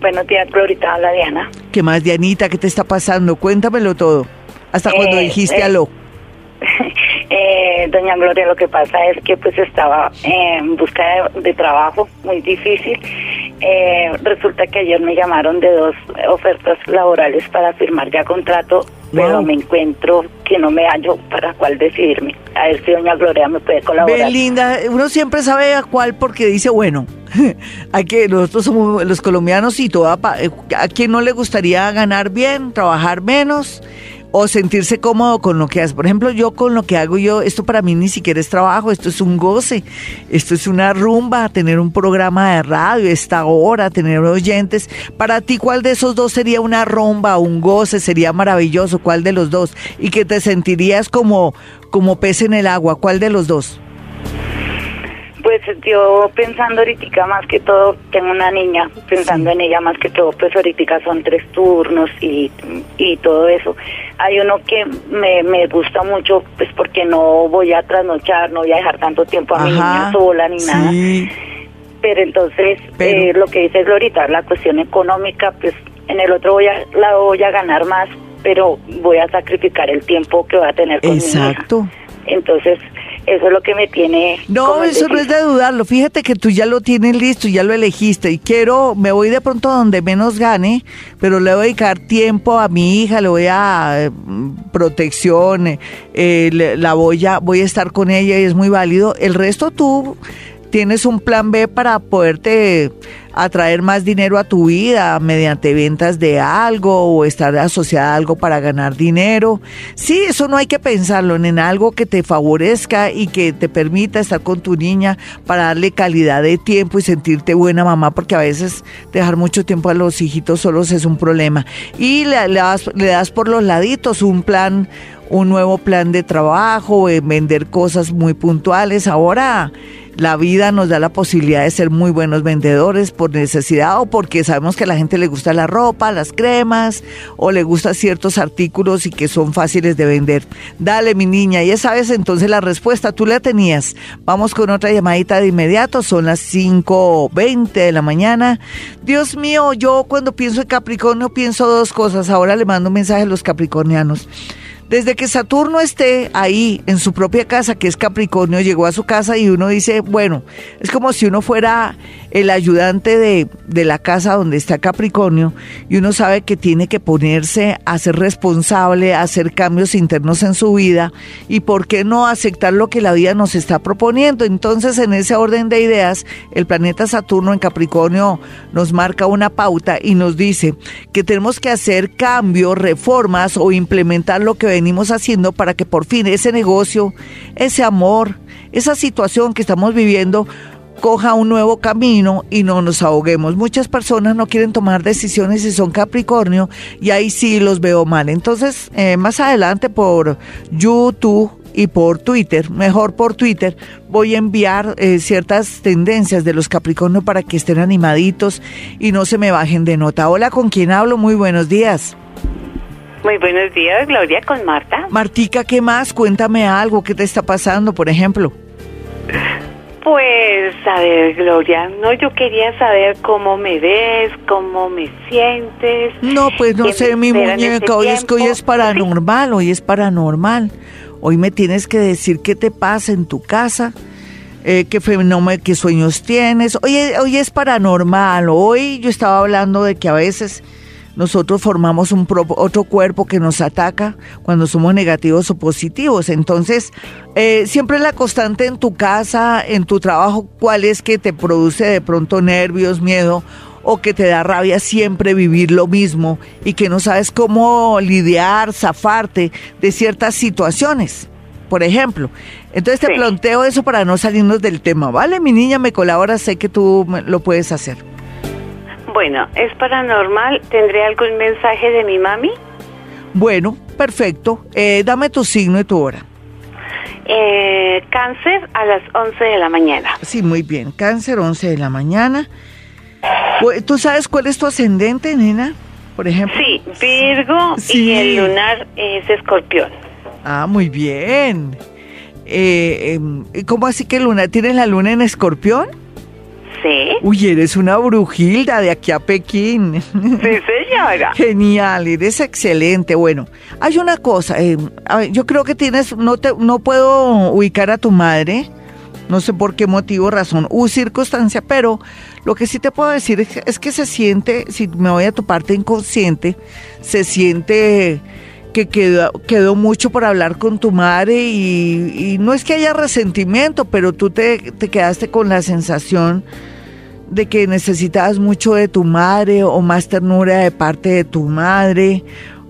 Speaker 8: Buenos días, Glorita, habla Diana.
Speaker 3: ¿Qué más, Dianita? ¿Qué te está pasando? Cuéntamelo todo. Hasta cuando eh, dijiste
Speaker 8: eh,
Speaker 3: aló.
Speaker 8: Eh, doña Gloria, lo que pasa es que pues estaba en busca de, trabajo muy difícil. Eh, resulta que ayer me llamaron de dos ofertas laborales para firmar ya contrato, pero me encuentro que no me hallo para cuál decidirme. A ver si doña Gloria me puede colaborar.
Speaker 3: linda, uno siempre sabe a cuál porque dice, bueno, hay que nosotros somos los colombianos y toda eh, a quien no le gustaría ganar bien, trabajar menos o sentirse cómodo con lo que hace. Por ejemplo, yo con lo que hago yo, esto para mí ni siquiera es trabajo, esto es un goce, esto es una rumba, tener un programa de radio, esta hora, tener oyentes. Para ti, ¿cuál de esos dos sería una rumba, un goce, sería maravilloso? ¿Cuál de los dos? Y que te sentirías como, como pez en el agua, ¿cuál de los dos?
Speaker 8: Pues yo pensando ahorita más que todo, tengo una niña, pensando en ella más que todo, pues ahorita son tres turnos y, y todo eso. Hay uno que me, me gusta mucho, pues porque no voy a trasnochar, no voy a dejar tanto tiempo a mi niña sola ni nada. Pero entonces, Eh, lo que dice Glorita, la cuestión económica, pues en el otro voy a, la voy a ganar más, pero voy a sacrificar el tiempo que voy a tener con
Speaker 3: Exacto.
Speaker 8: mi hija. Entonces, eso es lo que me tiene.
Speaker 3: No, eso no es de dudarlo. Fíjate que tú ya lo tienes listo, ya lo elegiste. Y quiero, me voy de pronto donde menos gane, pero le voy a dedicar tiempo a mi hija, le voy a mm, protección, eh, la voy a, voy a estar con ella y es muy válido. El resto tú tienes un plan B para poderte atraer más dinero a tu vida mediante ventas de algo o estar asociada a algo para ganar dinero. Sí, eso no hay que pensarlo en algo que te favorezca y que te permita estar con tu niña para darle calidad de tiempo y sentirte buena mamá, porque a veces dejar mucho tiempo a los hijitos solos es un problema. Y le, das, le das por los laditos un plan un nuevo plan de trabajo, vender cosas muy puntuales. Ahora la vida nos da la posibilidad de ser muy buenos vendedores por necesidad o porque sabemos que a la gente le gusta la ropa, las cremas o le gustan ciertos artículos y que son fáciles de vender. Dale, mi niña, ya sabes entonces la respuesta, tú la tenías. Vamos con otra llamadita de inmediato, son las 5.20 de la mañana. Dios mío, yo cuando pienso en Capricornio pienso dos cosas. Ahora le mando un mensaje a los capricornianos. Desde que Saturno esté ahí en su propia casa, que es Capricornio, llegó a su casa y uno dice, bueno, es como si uno fuera el ayudante de, de la casa donde está Capricornio y uno sabe que tiene que ponerse a ser responsable, a hacer cambios internos en su vida y por qué no aceptar lo que la vida nos está proponiendo. Entonces, en ese orden de ideas, el planeta Saturno en Capricornio nos marca una pauta y nos dice que tenemos que hacer cambios, reformas o implementar lo que venimos haciendo para que por fin ese negocio, ese amor, esa situación que estamos viviendo coja un nuevo camino y no nos ahoguemos. Muchas personas no quieren tomar decisiones y son Capricornio y ahí sí los veo mal. Entonces, eh, más adelante por YouTube y por Twitter, mejor por Twitter, voy a enviar eh, ciertas tendencias de los Capricornio para que estén animaditos y no se me bajen de nota. Hola, ¿con quién hablo? Muy buenos días.
Speaker 9: Muy buenos días, Gloria, con Marta.
Speaker 3: Martica, ¿qué más? Cuéntame algo, ¿qué te está pasando, por ejemplo?
Speaker 9: Pues, a ver, Gloria, no, yo quería saber cómo me ves, cómo me sientes.
Speaker 3: No, pues no sé, mi muñeca, hoy es que hoy es paranormal, hoy es paranormal. Hoy me tienes que decir qué te pasa en tu casa, eh, qué, fenómeno, qué sueños tienes. Hoy, hoy es paranormal, hoy yo estaba hablando de que a veces nosotros formamos un otro cuerpo que nos ataca cuando somos negativos o positivos. Entonces, eh, siempre la constante en tu casa, en tu trabajo, ¿cuál es que te produce de pronto nervios, miedo? o que te da rabia siempre vivir lo mismo y que no sabes cómo lidiar, zafarte de ciertas situaciones, por ejemplo. Entonces te planteo eso para no salirnos del tema, ¿vale? Mi niña me colabora, sé que tú lo puedes hacer.
Speaker 9: Bueno, es paranormal. ¿Tendré algún mensaje de mi mami?
Speaker 3: Bueno, perfecto. Eh, dame tu signo y tu hora.
Speaker 9: Eh, cáncer a las 11 de la mañana.
Speaker 3: Sí, muy bien. Cáncer, 11 de la mañana. ¿Tú sabes cuál es tu ascendente, nena? Por ejemplo.
Speaker 9: Sí, Virgo y el lunar es escorpión.
Speaker 3: Ah, muy bien. Eh, em, ¿Cómo así que luna? ¿Tienes la luna en escorpión? Uy, eres una brujilda de aquí a Pekín.
Speaker 9: Sí, señora.
Speaker 3: Genial, eres excelente. Bueno, hay una cosa, eh, yo creo que tienes, no, te, no puedo ubicar a tu madre, no sé por qué motivo, razón u circunstancia, pero lo que sí te puedo decir es que, se siente, si me voy a tu parte inconsciente, se siente que quedó, quedó mucho por hablar con tu madre y, no es que haya resentimiento, pero tú te, te quedaste con la sensación de que necesitabas mucho de tu madre o más ternura de parte de tu madre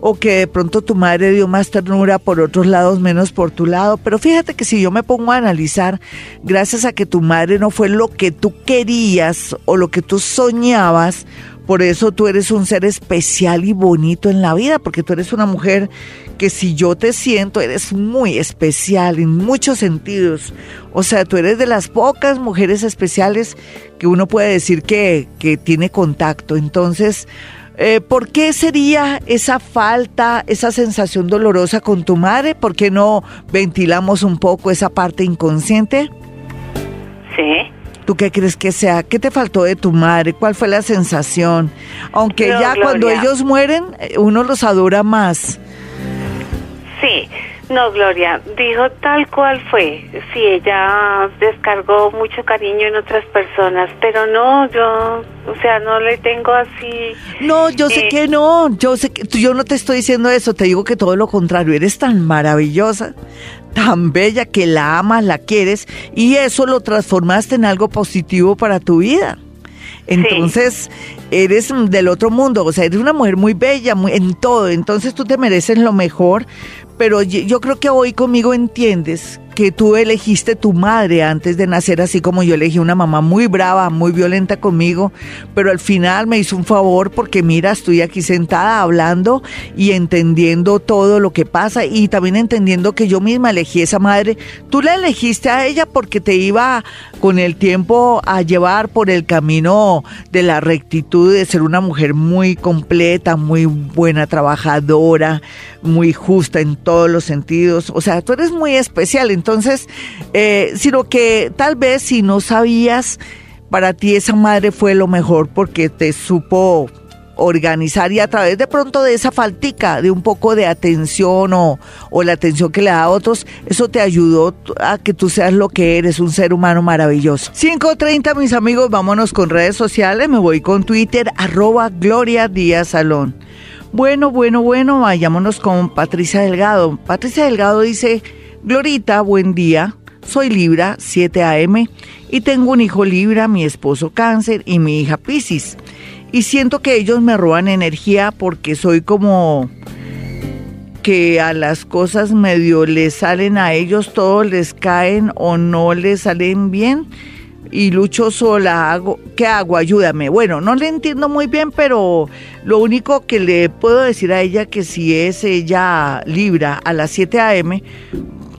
Speaker 3: o que de pronto tu madre dio más ternura por otros lados menos por tu lado. Pero fíjate que si yo me pongo a analizar, gracias a que tu madre no fue lo que tú querías o lo que tú soñabas, por eso tú eres un ser especial y bonito en la vida, porque tú eres una mujer que si yo te siento, eres muy especial en muchos sentidos. O sea, tú eres de las pocas mujeres especiales que uno puede decir que, que tiene contacto. Entonces, eh, ¿por qué sería esa falta, esa sensación dolorosa con tu madre? ¿Por qué no ventilamos un poco esa parte inconsciente? ¿Tú qué crees que sea? ¿Qué te faltó de tu madre? ¿Cuál fue la sensación? Aunque ya cuando ellos mueren, eh, uno los adora más.
Speaker 9: Sí, no, Gloria, dijo tal cual fue. Sí, ella descargó mucho cariño en otras personas, pero no, yo, o sea, no le tengo así.
Speaker 3: No, yo sé eh, que no, yo sé que yo no te estoy diciendo eso, te digo que todo lo contrario, eres tan maravillosa, tan bella que la amas, la quieres y eso lo transformaste en algo positivo para tu vida. Entonces, eres del otro mundo, o sea, eres una mujer muy bella muy, en todo, entonces tú te mereces lo mejor, pero yo creo que hoy conmigo entiendes que tú elegiste tu madre antes de nacer, así como yo elegí una mamá muy brava, muy violenta conmigo, pero al final me hizo un favor porque mira, estoy aquí sentada hablando y entendiendo todo lo que pasa y también entendiendo que yo misma elegí esa madre. Tú la elegiste a ella porque te iba con el tiempo a llevar por el camino de la rectitud de ser una mujer muy completa, muy buena trabajadora, muy justa en todos los sentidos. O sea, tú eres muy especial. Entonces, eh, sino que tal vez si no sabías, para ti esa madre fue lo mejor porque te supo organizar y a través de pronto de esa faltica, de un poco de atención o, la atención que le da a otros, eso te ayudó a que tú seas lo que eres, un ser humano maravilloso. 5.30 mis amigos, vámonos con redes sociales, me voy con Twitter, arroba Gloria. Bueno, bueno, bueno, vayámonos con Patricia Delgado. Patricia Delgado dice, Glorita, buen día. Soy Libra, 7 AM, y tengo un hijo Libra, mi esposo Cáncer y mi hija Piscis. Y siento que ellos me roban energía porque soy como que a las cosas medio les salen a ellos, todos les caen o no les salen bien. Y lucho sola, hago, ¿qué hago? Ayúdame. Bueno, no le entiendo muy bien, pero lo único que le puedo decir a ella que si es ella Libra a las 7 a.m.,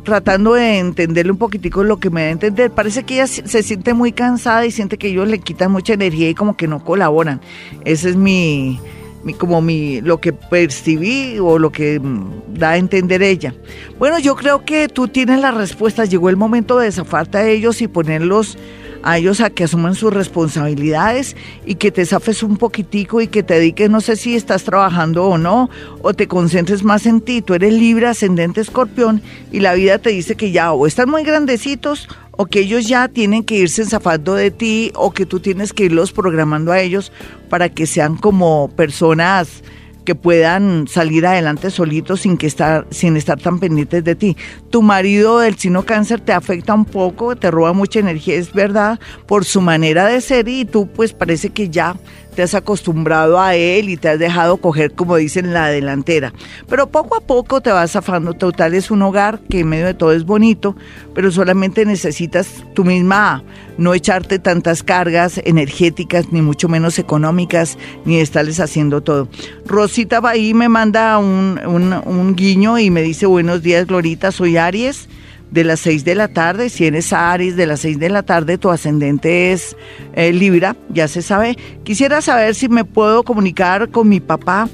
Speaker 3: tratando de entenderle un poquitico lo que me da a entender. Parece que ella se siente muy cansada y siente que ellos le quitan mucha energía y como que no colaboran. Ese es mi, mi como mi lo que percibí o lo que mm, da a entender ella. Bueno, yo creo que tú tienes las respuestas. Llegó el momento de zafarte a ellos y ponerlos a ellos a que asuman sus responsabilidades y que te zafes un poquitico y que te dediques, no sé si estás trabajando o no, o te concentres más en ti. Tú eres libre, ascendente escorpión y la vida te dice que ya o están muy grandecitos o que ellos ya tienen que irse zafando de ti o que tú tienes que irlos programando a ellos para que sean como personas que puedan salir adelante solitos sin que estar sin estar tan pendientes de ti. Tu marido del sino cáncer te afecta un poco, te roba mucha energía, es verdad, por su manera de ser y tú pues parece que ya te has acostumbrado a él y te has dejado coger, como dicen, la delantera. Pero poco a poco te vas zafando. Total es un hogar que en medio de todo es bonito, pero solamente necesitas tú misma no echarte tantas cargas energéticas, ni mucho menos económicas, ni estarles haciendo todo. Rosita Bahí me manda un, un, un guiño y me dice, buenos días, Glorita, soy Aries de las 6 de la tarde. Si eres Aries de las 6 de la tarde, tu ascendente es eh, Libra, ya se sabe. Quisiera saber si me puedo comunicar con mi papá.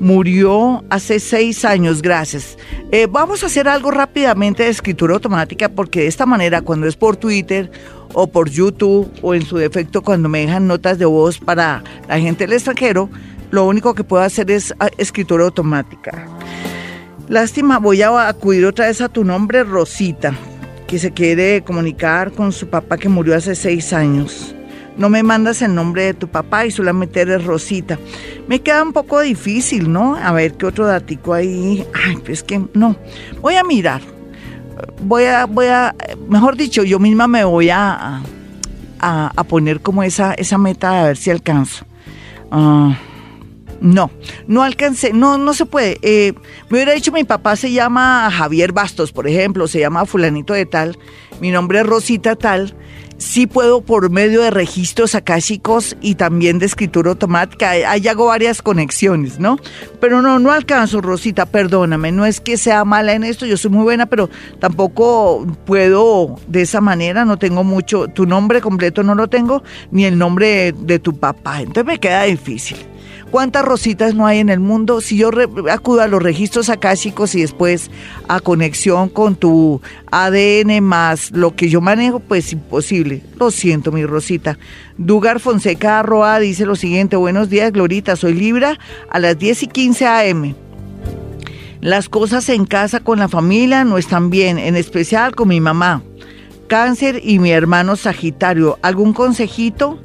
Speaker 3: Murió hace seis años, gracias. Eh, vamos a hacer algo rápidamente de escritura automática porque de esta manera cuando es por Twitter o por YouTube o en su defecto cuando me dejan notas de voz para la gente del extranjero, lo único que puedo hacer es ah, escritura automática. Lástima, voy a acudir otra vez a tu nombre, Rosita, que se quiere comunicar con su papá que murió hace seis años. No me mandas el nombre de tu papá y solamente eres Rosita. Me queda un poco difícil, ¿no? A ver qué otro datico hay. Ay, pues que no. Voy a mirar. Voy a, voy a, mejor dicho, yo misma me voy a, a, poner como esa, esa meta a ver si alcanzo. Ah, no, no alcancé, no, no se puede. Eh, me hubiera dicho mi papá se llama Javier Bastos, por ejemplo, se llama fulanito de tal, mi nombre es Rosita tal. Sí puedo por medio de registros akáshicos y también de escritura automática. Ahí hago varias conexiones, ¿no? Pero no, no alcanzo, Rosita, perdóname. No es que sea mala en esto, yo soy muy buena, pero tampoco puedo de esa manera. No tengo mucho, tu nombre completo no lo tengo, ni el nombre de, de tu papá. Entonces me queda difícil. ¿Cuántas rositas no hay en el mundo? Si yo acudo a los registros akáshicos y después a conexión con tu ADN más lo que yo manejo, pues imposible. Lo siento, mi Rosita. Dugar Fonseca Arroa dice lo siguiente: Buenos días, Glorita. Soy Libra a las 10 y 15 a.m. Las cosas en casa con la familia no están bien, en especial con mi mamá. Cáncer y mi hermano Sagitario. ¿Algún consejito?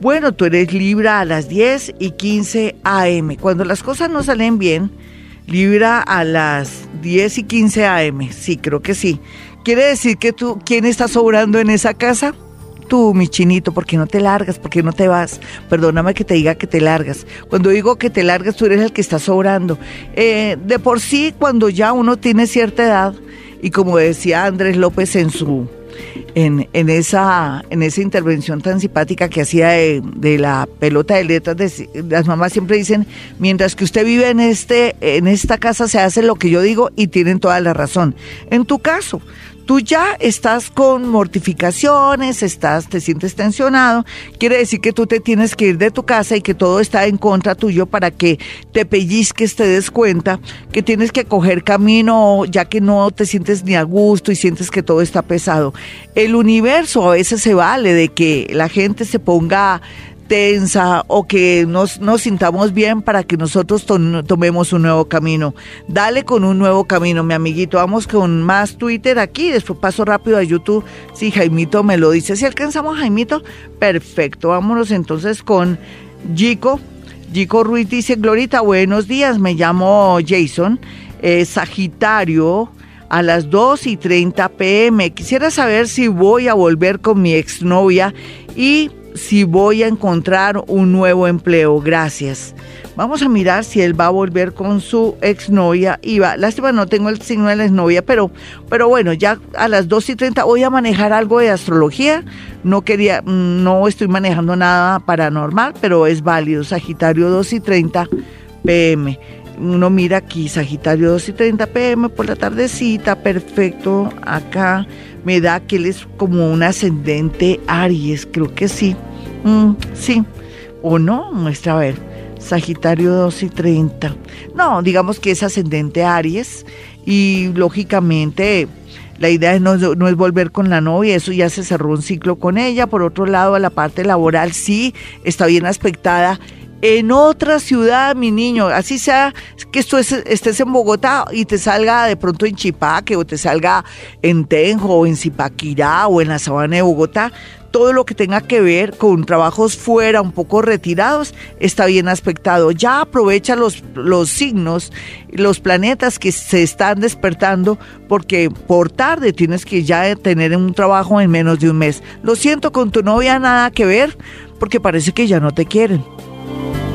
Speaker 3: Bueno, tú eres Libra a las 10 y 15 AM. Cuando las cosas no salen bien, Libra a las 10 y 15 AM. Sí, creo que sí. ¿Quiere decir que tú, quién está sobrando en esa casa? Tú, mi chinito, ¿por qué no te largas? ¿Por qué no te vas? Perdóname que te diga que te largas. Cuando digo que te largas, tú eres el que está sobrando. Eh, de por sí, cuando ya uno tiene cierta edad, y como decía Andrés López en su en, en, esa, en esa intervención tan simpática que hacía de, la pelota de letras. las mamás siempre dicen, mientras que usted vive en, este, en esta casa se hace lo que yo digo y tienen toda la razón. En tu caso, tú ya estás con mortificaciones, estás, te sientes tensionado, quiere decir que tú te tienes que ir de tu casa y que todo está en contra tuyo para que te pellizques, te des cuenta que tienes que coger camino ya que no te sientes ni a gusto y sientes que todo está pesado. El universo a veces se vale de que la gente se ponga tensa o que nos, nos sintamos bien para que nosotros tomemos un nuevo camino. Dale con un nuevo camino, mi amiguito. Vamos con más Twitter aquí, después paso rápido a YouTube. Si Jaimito me lo dice. Si alcanzamos Jaimito, perfecto. Vámonos entonces con Gico. Gico Ruiz dice, Glorita, buenos días, me llamo Jason, eh, Sagitario a las 2 y 30 pm. Quisiera saber si voy a volver con mi exnovia y si voy a encontrar un nuevo empleo. Gracias. Vamos a mirar si él va a volver con su exnovia. Iba, lástima, no tengo el signo de la exnovia, pero, pero bueno, ya a las 2 y 30 voy a manejar algo de astrología. No quería, no estoy manejando nada paranormal, pero es válido. Sagitario 2 y 30 pm. Uno mira aquí, Sagitario 2 y 30 pm por la tardecita, perfecto. Acá me da que él es como un ascendente Aries, creo que sí. Mm, sí. ¿O no? Muestra a ver. Sagitario 2 y 30. No, digamos que es ascendente Aries y lógicamente la idea no, no, es volver con la novia, eso ya se cerró un ciclo con ella. Por otro lado, a la parte laboral sí está bien aspectada en otra ciudad, mi niño, así sea que tú estés en Bogotá y te salga de pronto en Chipaque o te salga en Tenjo o en Zipaquirá o en la sabana de Bogotá, todo lo que tenga que ver con trabajos fuera, un poco retirados, está bien aspectado. Ya aprovecha los, los signos, los planetas que se están despertando, porque por tarde tienes que ya tener un trabajo en menos de un mes. Lo siento, con tu novia nada que ver, porque parece que ya no te quieren. Bye.